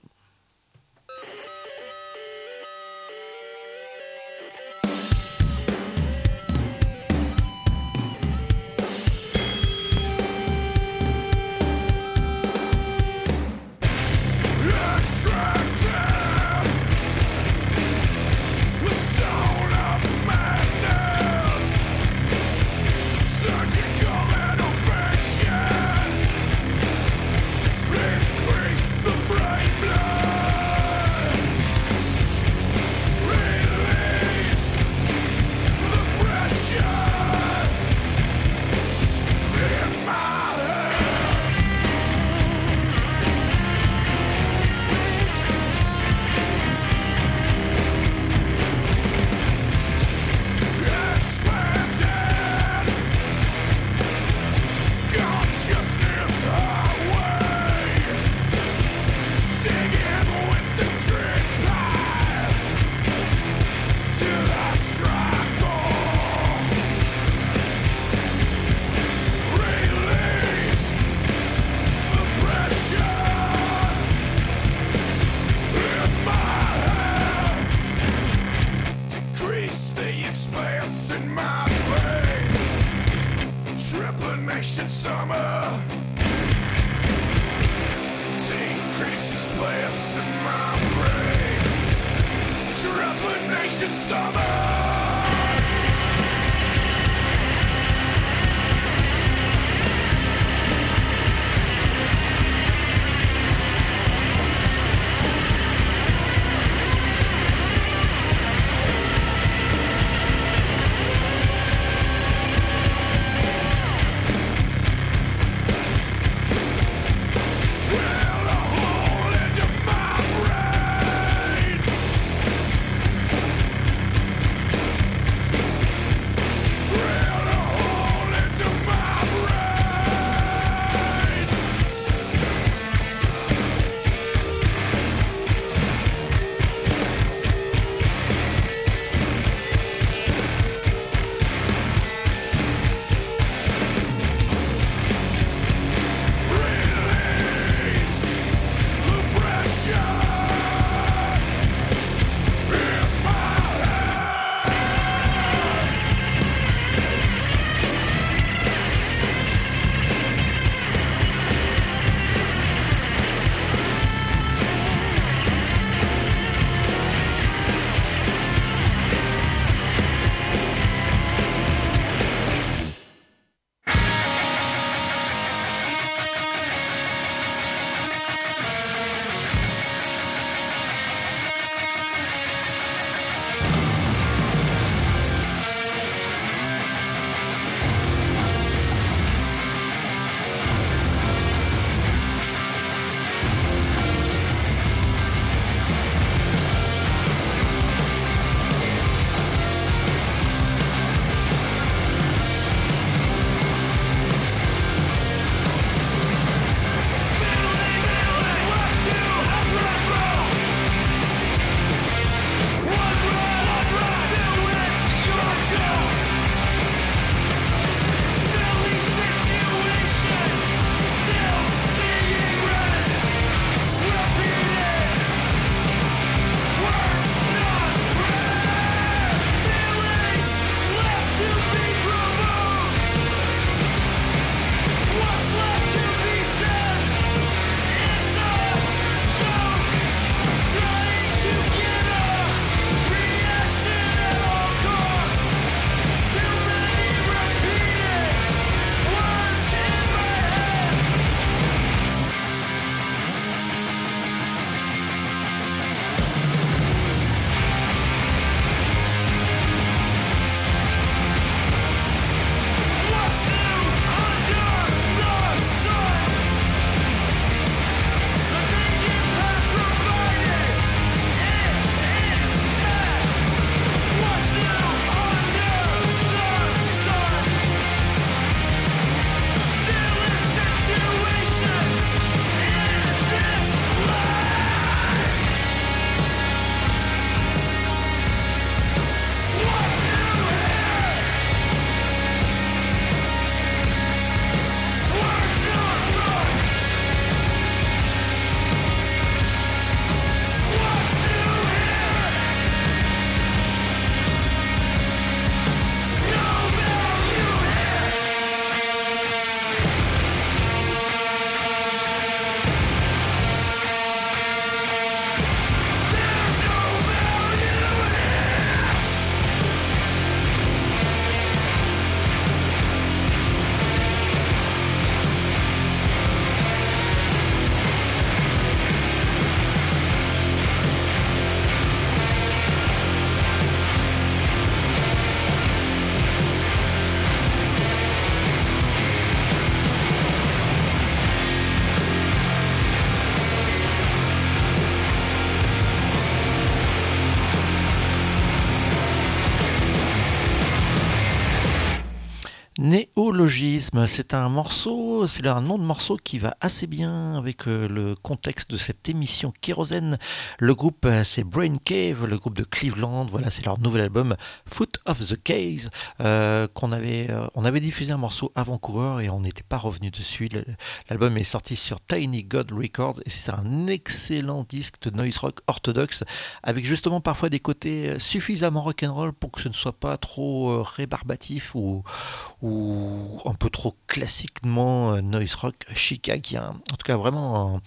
C'est un morceau, c'est un nom de morceau qui va assez bien avec euh, le contexte de cette émission Kérosène. Le groupe, euh, c'est Brain Cave, le groupe de Cleveland. Voilà, c'est leur nouvel album Foot of the Case euh, qu'on avait, on avait diffusé un morceau avant-coureur et on n'était pas revenu dessus. L'album est sorti sur Tiny God Records et c'est un excellent disque de noise rock orthodoxe avec justement parfois des côtés suffisamment rock'n'roll pour que ce ne soit pas trop rébarbatif ou ou un peu trop classiquement euh, noise rock chicagien. En tout cas, vraiment un,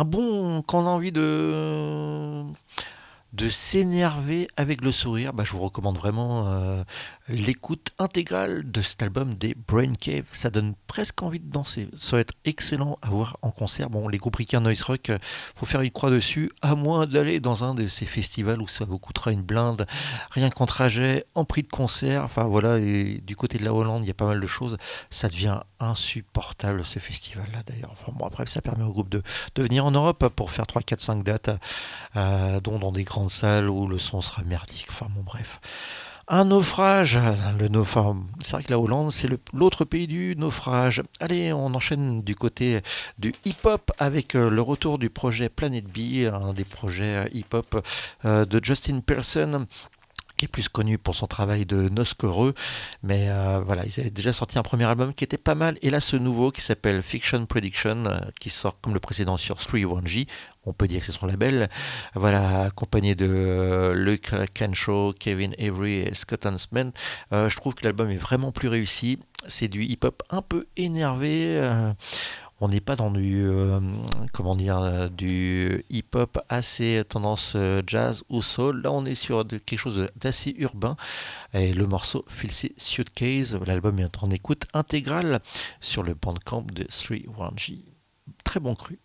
un bon. Quand on a envie de de s'énerver avec le sourire, bah, je vous recommande vraiment euh, l'écoute intégrale de cet album des Brain Cave. Ça donne presque envie de danser. Ça va être excellent à voir en concert. Bon, les groupes ricains noise rock, euh, faut faire une croix dessus, à moins d'aller dans un de ces festivals où ça vous coûtera une blinde, rien qu'en trajet, en prix de concert. Enfin voilà, et du côté de la Hollande, il y a pas mal de choses. Ça devient insupportable ce festival-là d'ailleurs. Enfin bon, après, ça permet au groupe de, venir en Europe pour faire 3, 4, 5 dates, dont dans des grandes salles où le son sera merdique. Enfin bon, bref. Un naufrage, le naufrage. C'est vrai que la Hollande, c'est l'autre pays du naufrage. Allez, on enchaîne du côté du hip-hop avec euh, le retour du projet Planet B, un des projets euh, hip-hop euh, de Justin Pearson qui est plus connu pour son travail de Noscoreux, mais voilà, ils avaient déjà sorti un premier album qui était pas mal, et là ce nouveau qui s'appelle Fiction Prediction, qui sort comme le précédent sur 3-1G, on peut dire que c'est son label, voilà, accompagné de euh, Luke Kenshaw, Kevin Avery et Scott Huntsman. Euh, je trouve que l'album est vraiment plus réussi, c'est du hip-hop un peu énervé, euh, on n'est pas dans du comment dire du hip-hop assez tendance jazz ou soul. Là, on est sur quelque chose d'assez urbain. Et le morceau Filthy Suitcase, l'album est en écoute intégrale sur le bandcamp de 3-1G. Très bon cru.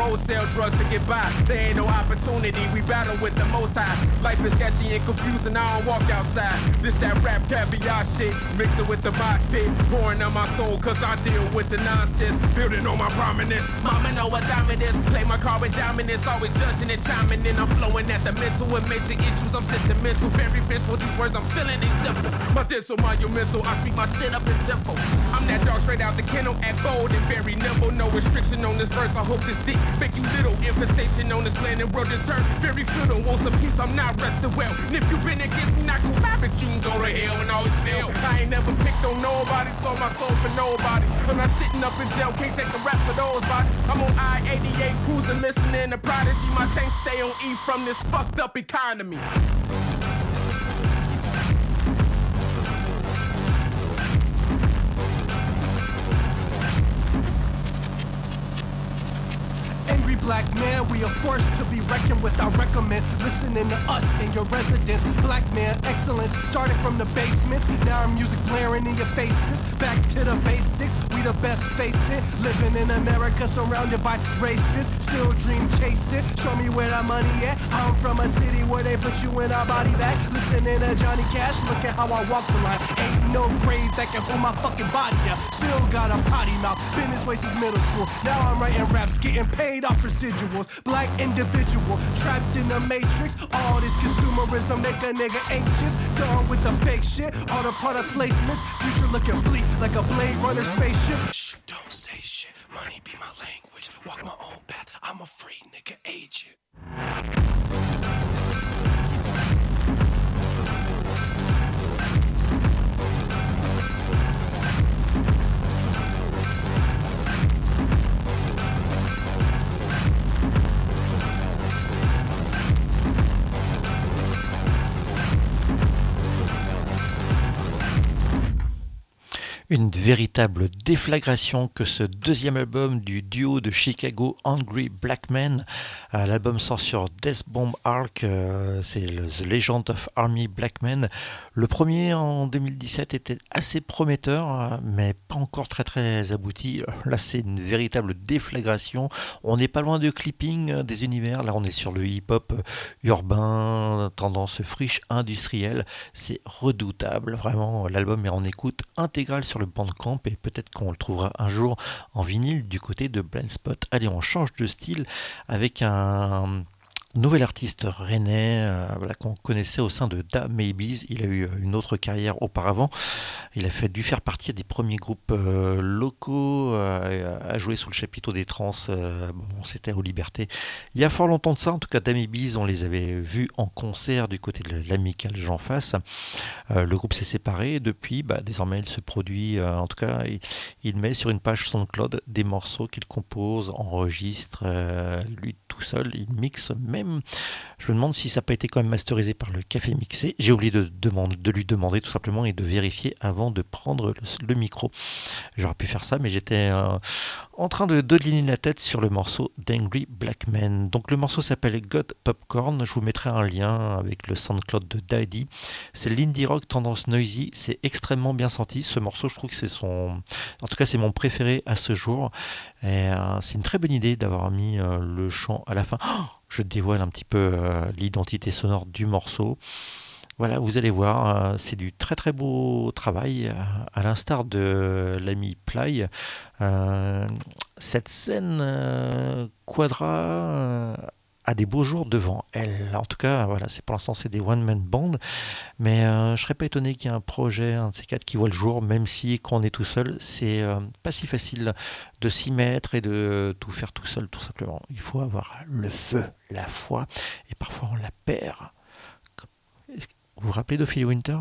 Bros sell drugs to get by. There ain't no opportunity, we battle with the most high. Life is sketchy and confusing, I don't walk outside. This that rap caviar shit, mix it with the mosh pit. Pouring on my soul, cause I deal with the nonsense. Building on my prominence. Mama know what time it is. Play my card with dominance, always judging and chiming in. I'm flowing at the mental with major issues. I'm sentimental, very vengeful. These words I'm feeling they simple. My dental monumental, I speak my shit up in tempo. I'm that dog straight out the kennel, act bold and very nimble. No restriction on this verse. I hope this dick make you little. Infestation on this planet, world is turned very fiddle. Wants a piece, I'm not resting well. And if you been against me, not gonna have it. You can go to hell and always fail. I ain't never picked on nobody, sold my soul for nobody. I'm not sitting up in jail, can't take the rap for those bodies. I'm on I-88 cruising, listening to Prodigy. My tank stay on E from this fucked up economy. We are forced to be reckoned with. I recommend listening to us in your residence. Black man, excellence, starting from the basements. Now our music blaring in your faces. Back to the basics, we the best face it. Living in America, surrounded by racists. Still dream chasing. Show me where that money at. I'm from a city where they put you in our body bag. Listening to Johnny Cash, look at how I walk the line. Ain't no grave that can hold my fucking body up. Still got a potty mouth. Been this way since middle school. Now I'm writing raps, getting paid off residuals. Black individual, trapped in the matrix. All this consumerism make a nigga anxious. Done with the fake shit. All the product placements. Future looking bleak like a Blade Runner spaceship. Shh, don't say shit. Money be my language. Walk my own path. I'm a free nigga agent. Une véritable déflagration que ce deuxième album du duo de Chicago Angry Black Men. Euh, L'album sort sur Death Bomb Arc, euh, c'est The Legend of Army Black Men. Le premier en 2017 était assez prometteur, euh, mais pas encore très très abouti. Là, c'est une véritable déflagration. On n'est pas loin de clipping des univers. Là, on est sur le hip-hop urbain, tendance friche industrielle. C'est redoutable, vraiment. L'album est en écoute intégrale sur le Bandcamp et peut-être qu'on le trouvera un jour en vinyle du côté de Blind Spot. Allez, on change de style avec un nouvel artiste rennais euh, voilà, qu'on connaissait au sein de Da Maybes. Il a eu euh, une autre carrière auparavant. Il a fait dû faire partie des premiers groupes euh, locaux euh, à jouer sous le chapiteau des trans. bon, c'était aux Libertés. Il y a fort longtemps de ça, en tout cas, Da Maybes, on les avait vus en concert du côté de l'amical Jean Face. Le groupe s'est séparé depuis, bah, désormais, il se produit, en tout cas, il, met sur une page SoundCloud des morceaux qu'il compose, enregistre, lui tout seul, il mixe. Je me demande si ça n'a pas été quand même masterisé par le Café Mixé. J'ai oublié de, lui demander tout simplement et de vérifier avant de prendre le, le micro. J'aurais pu faire ça, mais j'étais euh, en train de dodeliner la tête sur le morceau d'Angry Black Man. Donc le morceau s'appelle God Popcorn. Je vous mettrai un lien avec le SoundCloud de Daddy. C'est l'indie rock tendance noisy. C'est extrêmement bien senti. Ce morceau, je trouve que c'est son. En tout cas, c'est mon préféré à ce jour. Euh, c'est une très bonne idée d'avoir mis euh, le chant à la fin. Oh je dévoile un petit peu euh, l'identité sonore du morceau. Voilà, vous allez voir, euh, c'est du très très beau travail, euh, à l'instar de l'ami Ply. Euh, cette scène Quadra a des beaux jours devant elle. En tout cas, voilà, c'est pour l'instant c'est des one man band, mais euh, je serais pas étonné qu'il y ait un projet, un de ces quatre qui voit le jour, même si quand on est tout seul, c'est pas si facile de s'y mettre et de tout faire tout seul, tout simplement. Il faut avoir le feu, la foi, et parfois on la perd. Vous vous rappelez d'Ophélie Winter?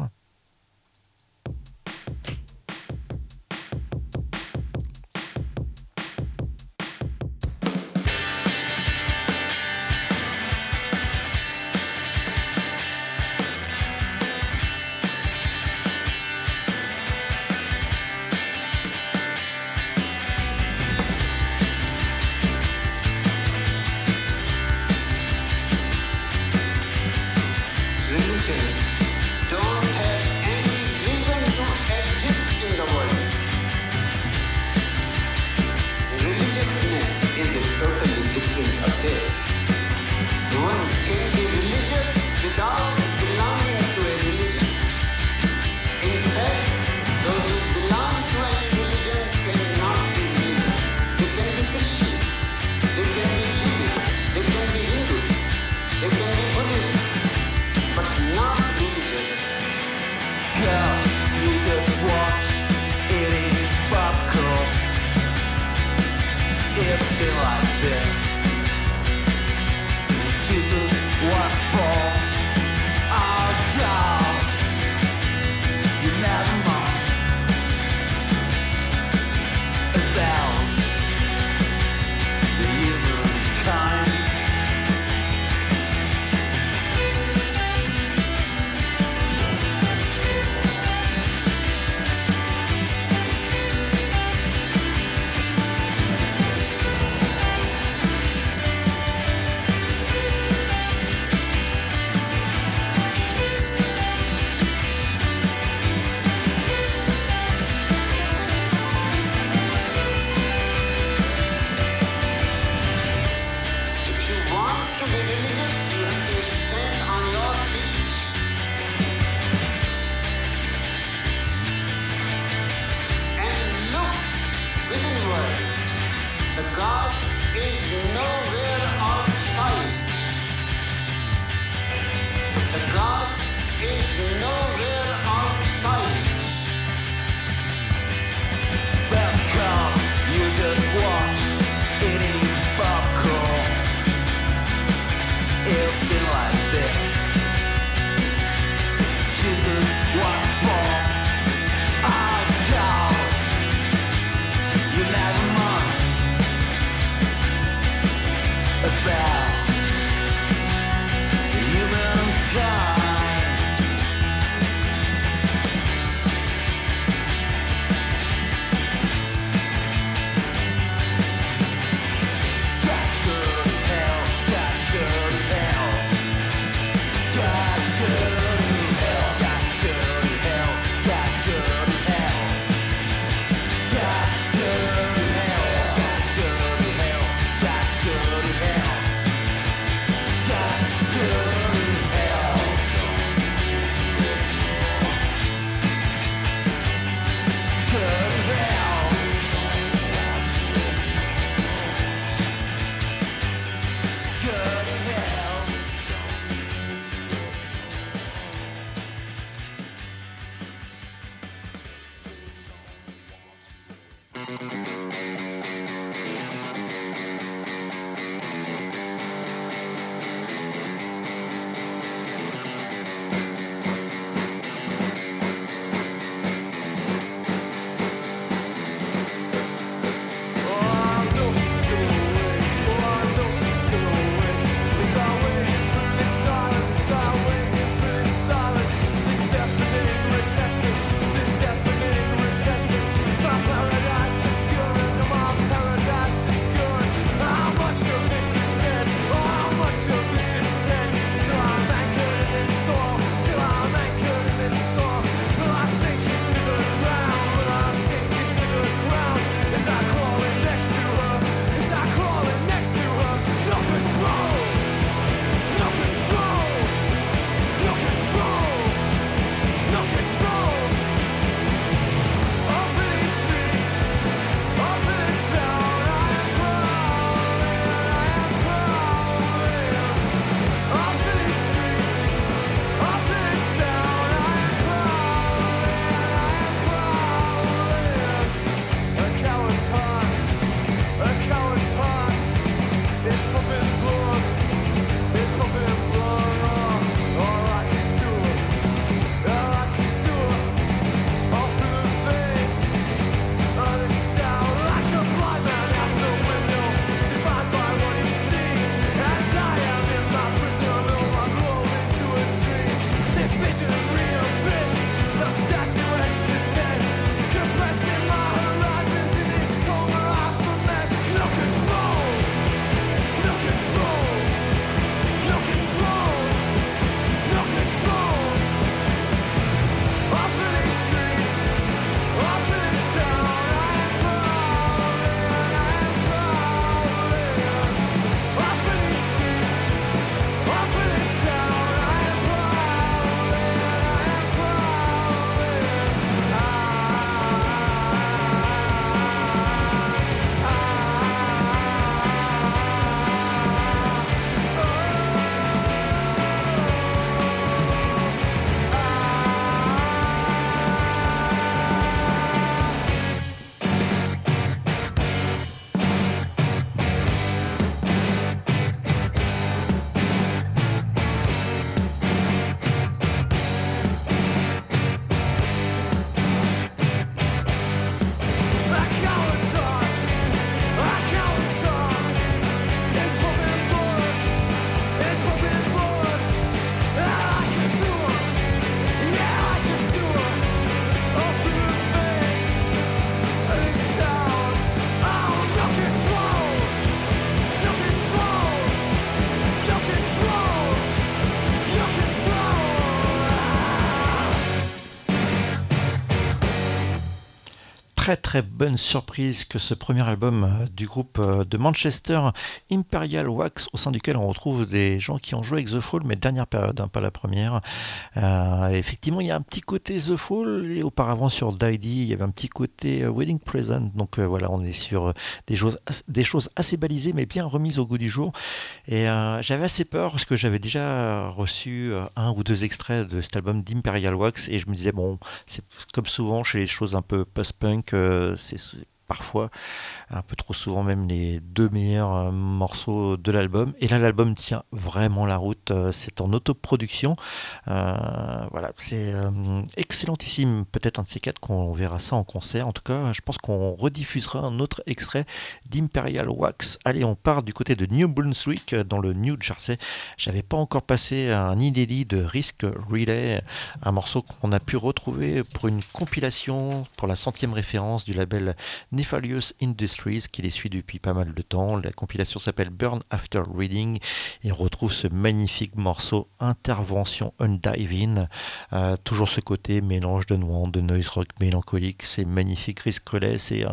Bonne surprise que ce premier album euh, du groupe euh, de Manchester, Imperial Wax, au sein duquel on retrouve des gens qui ont joué avec The Fall, mais dernière période, hein, pas la première. Euh, effectivement, il y a un petit côté The Fall, et auparavant sur Diddy, il y avait un petit côté Wedding Present. Donc voilà, on est sur des choses, assez balisées, mais bien remises au goût du jour. Et j'avais assez peur parce que j'avais déjà reçu un ou deux extraits de cet album d'Imperial Wax, et je me disais, bon, c'est comme souvent chez les choses un peu post-punk, c'est parfois un peu trop souvent même les deux meilleurs euh, morceaux de l'album. Et là, l'album tient vraiment la route. euh, C'est en autoproduction. Euh, voilà, c'est excellentissime. Peut-être un de ces quatre qu'on verra ça en concert. En tout cas, je pense qu'on rediffusera un autre extrait d'Imperial Wax. Allez, on part du côté de New Brunswick, dans le New Jersey. J'avais pas encore passé un inédit de Risk Relay, un morceau qu'on a pu retrouver pour une compilation pour la centième référence du label Nefarious Industries qui les suit depuis pas mal de temps. La compilation s'appelle Burn After Reading et on retrouve ce magnifique morceau Intervention Undiving. Euh, toujours ce côté mélange de noise, de noise rock mélancolique. C'est magnifique. Risk Relay, c'est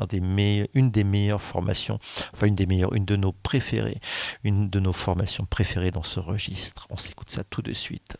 une des meilleures formations, enfin une des meilleures, une de nos préférées, une de nos formations préférées dans ce registre. On s'écoute ça tout de suite.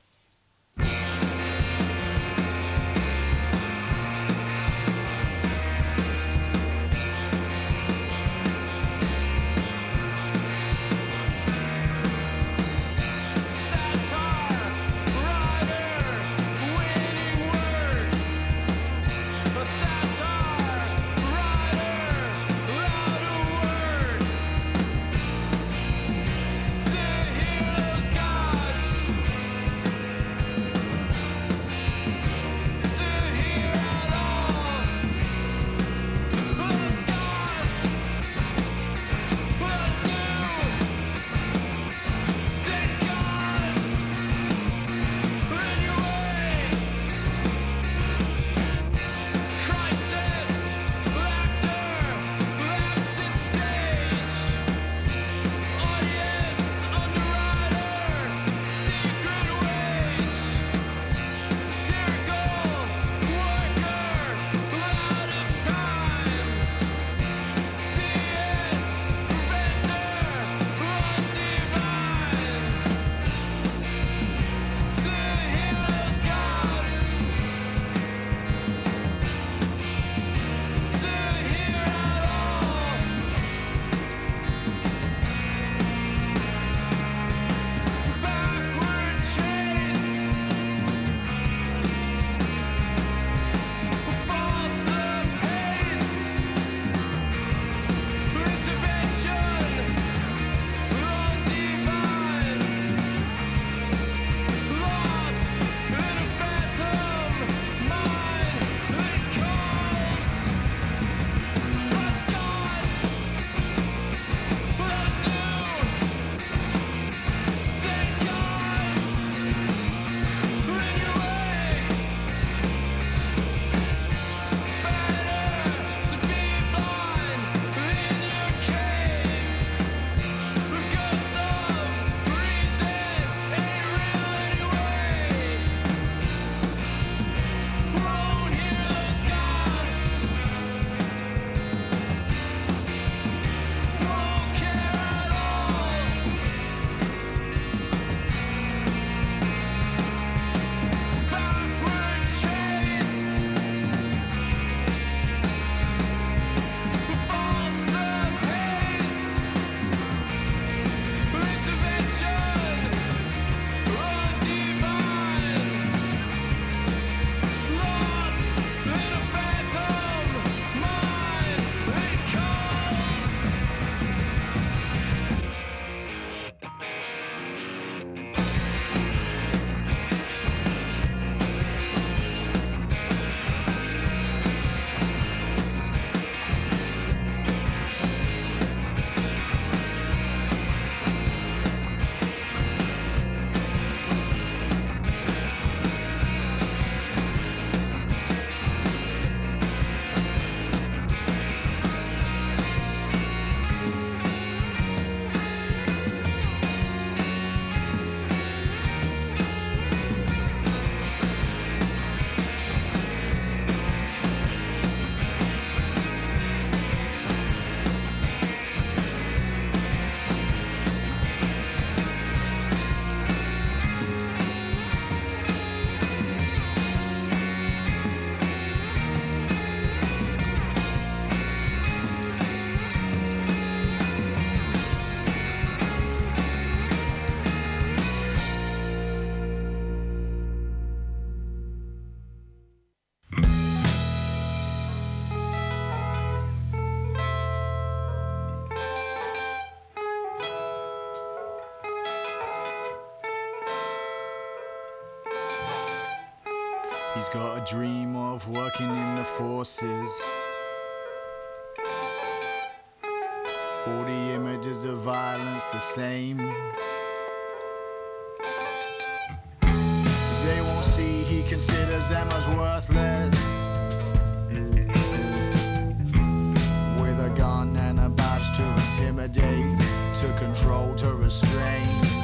He's got a dream of working in the forces. All the images of violence the same. They won't see he considers them as worthless. With a gun and a badge to intimidate, to control, to restrain.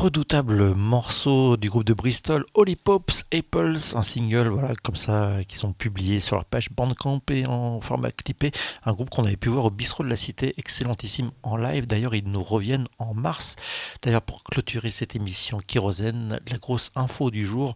Redoutable morceau du groupe de Bristol, Holy Pops Apples, un single voilà comme ça qui sont publiés sur leur page Bandcamp et en format clippé. Un groupe qu'on avait pu voir au bistrot de la Cité, excellentissime en live. D'ailleurs, ils nous reviennent en mars. D'ailleurs, pour clôturer cette émission Kérosène, la grosse info du jour,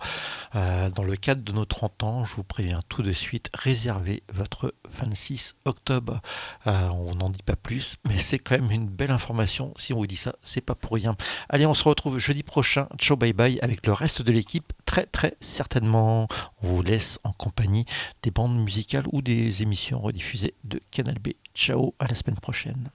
euh, dans le cadre de nos 30 ans, je vous préviens tout de suite, réservez votre 26 octobre. Euh, on n'en dit pas plus, mais c'est quand même une belle information. Si on vous dit ça, c'est pas pour rien. Allez, on se jeudi prochain. Ciao, bye bye avec le reste de l'équipe. Très, très certainement, on vous laisse en compagnie des bandes musicales ou des émissions rediffusées de Canal B. Ciao, à la semaine prochaine.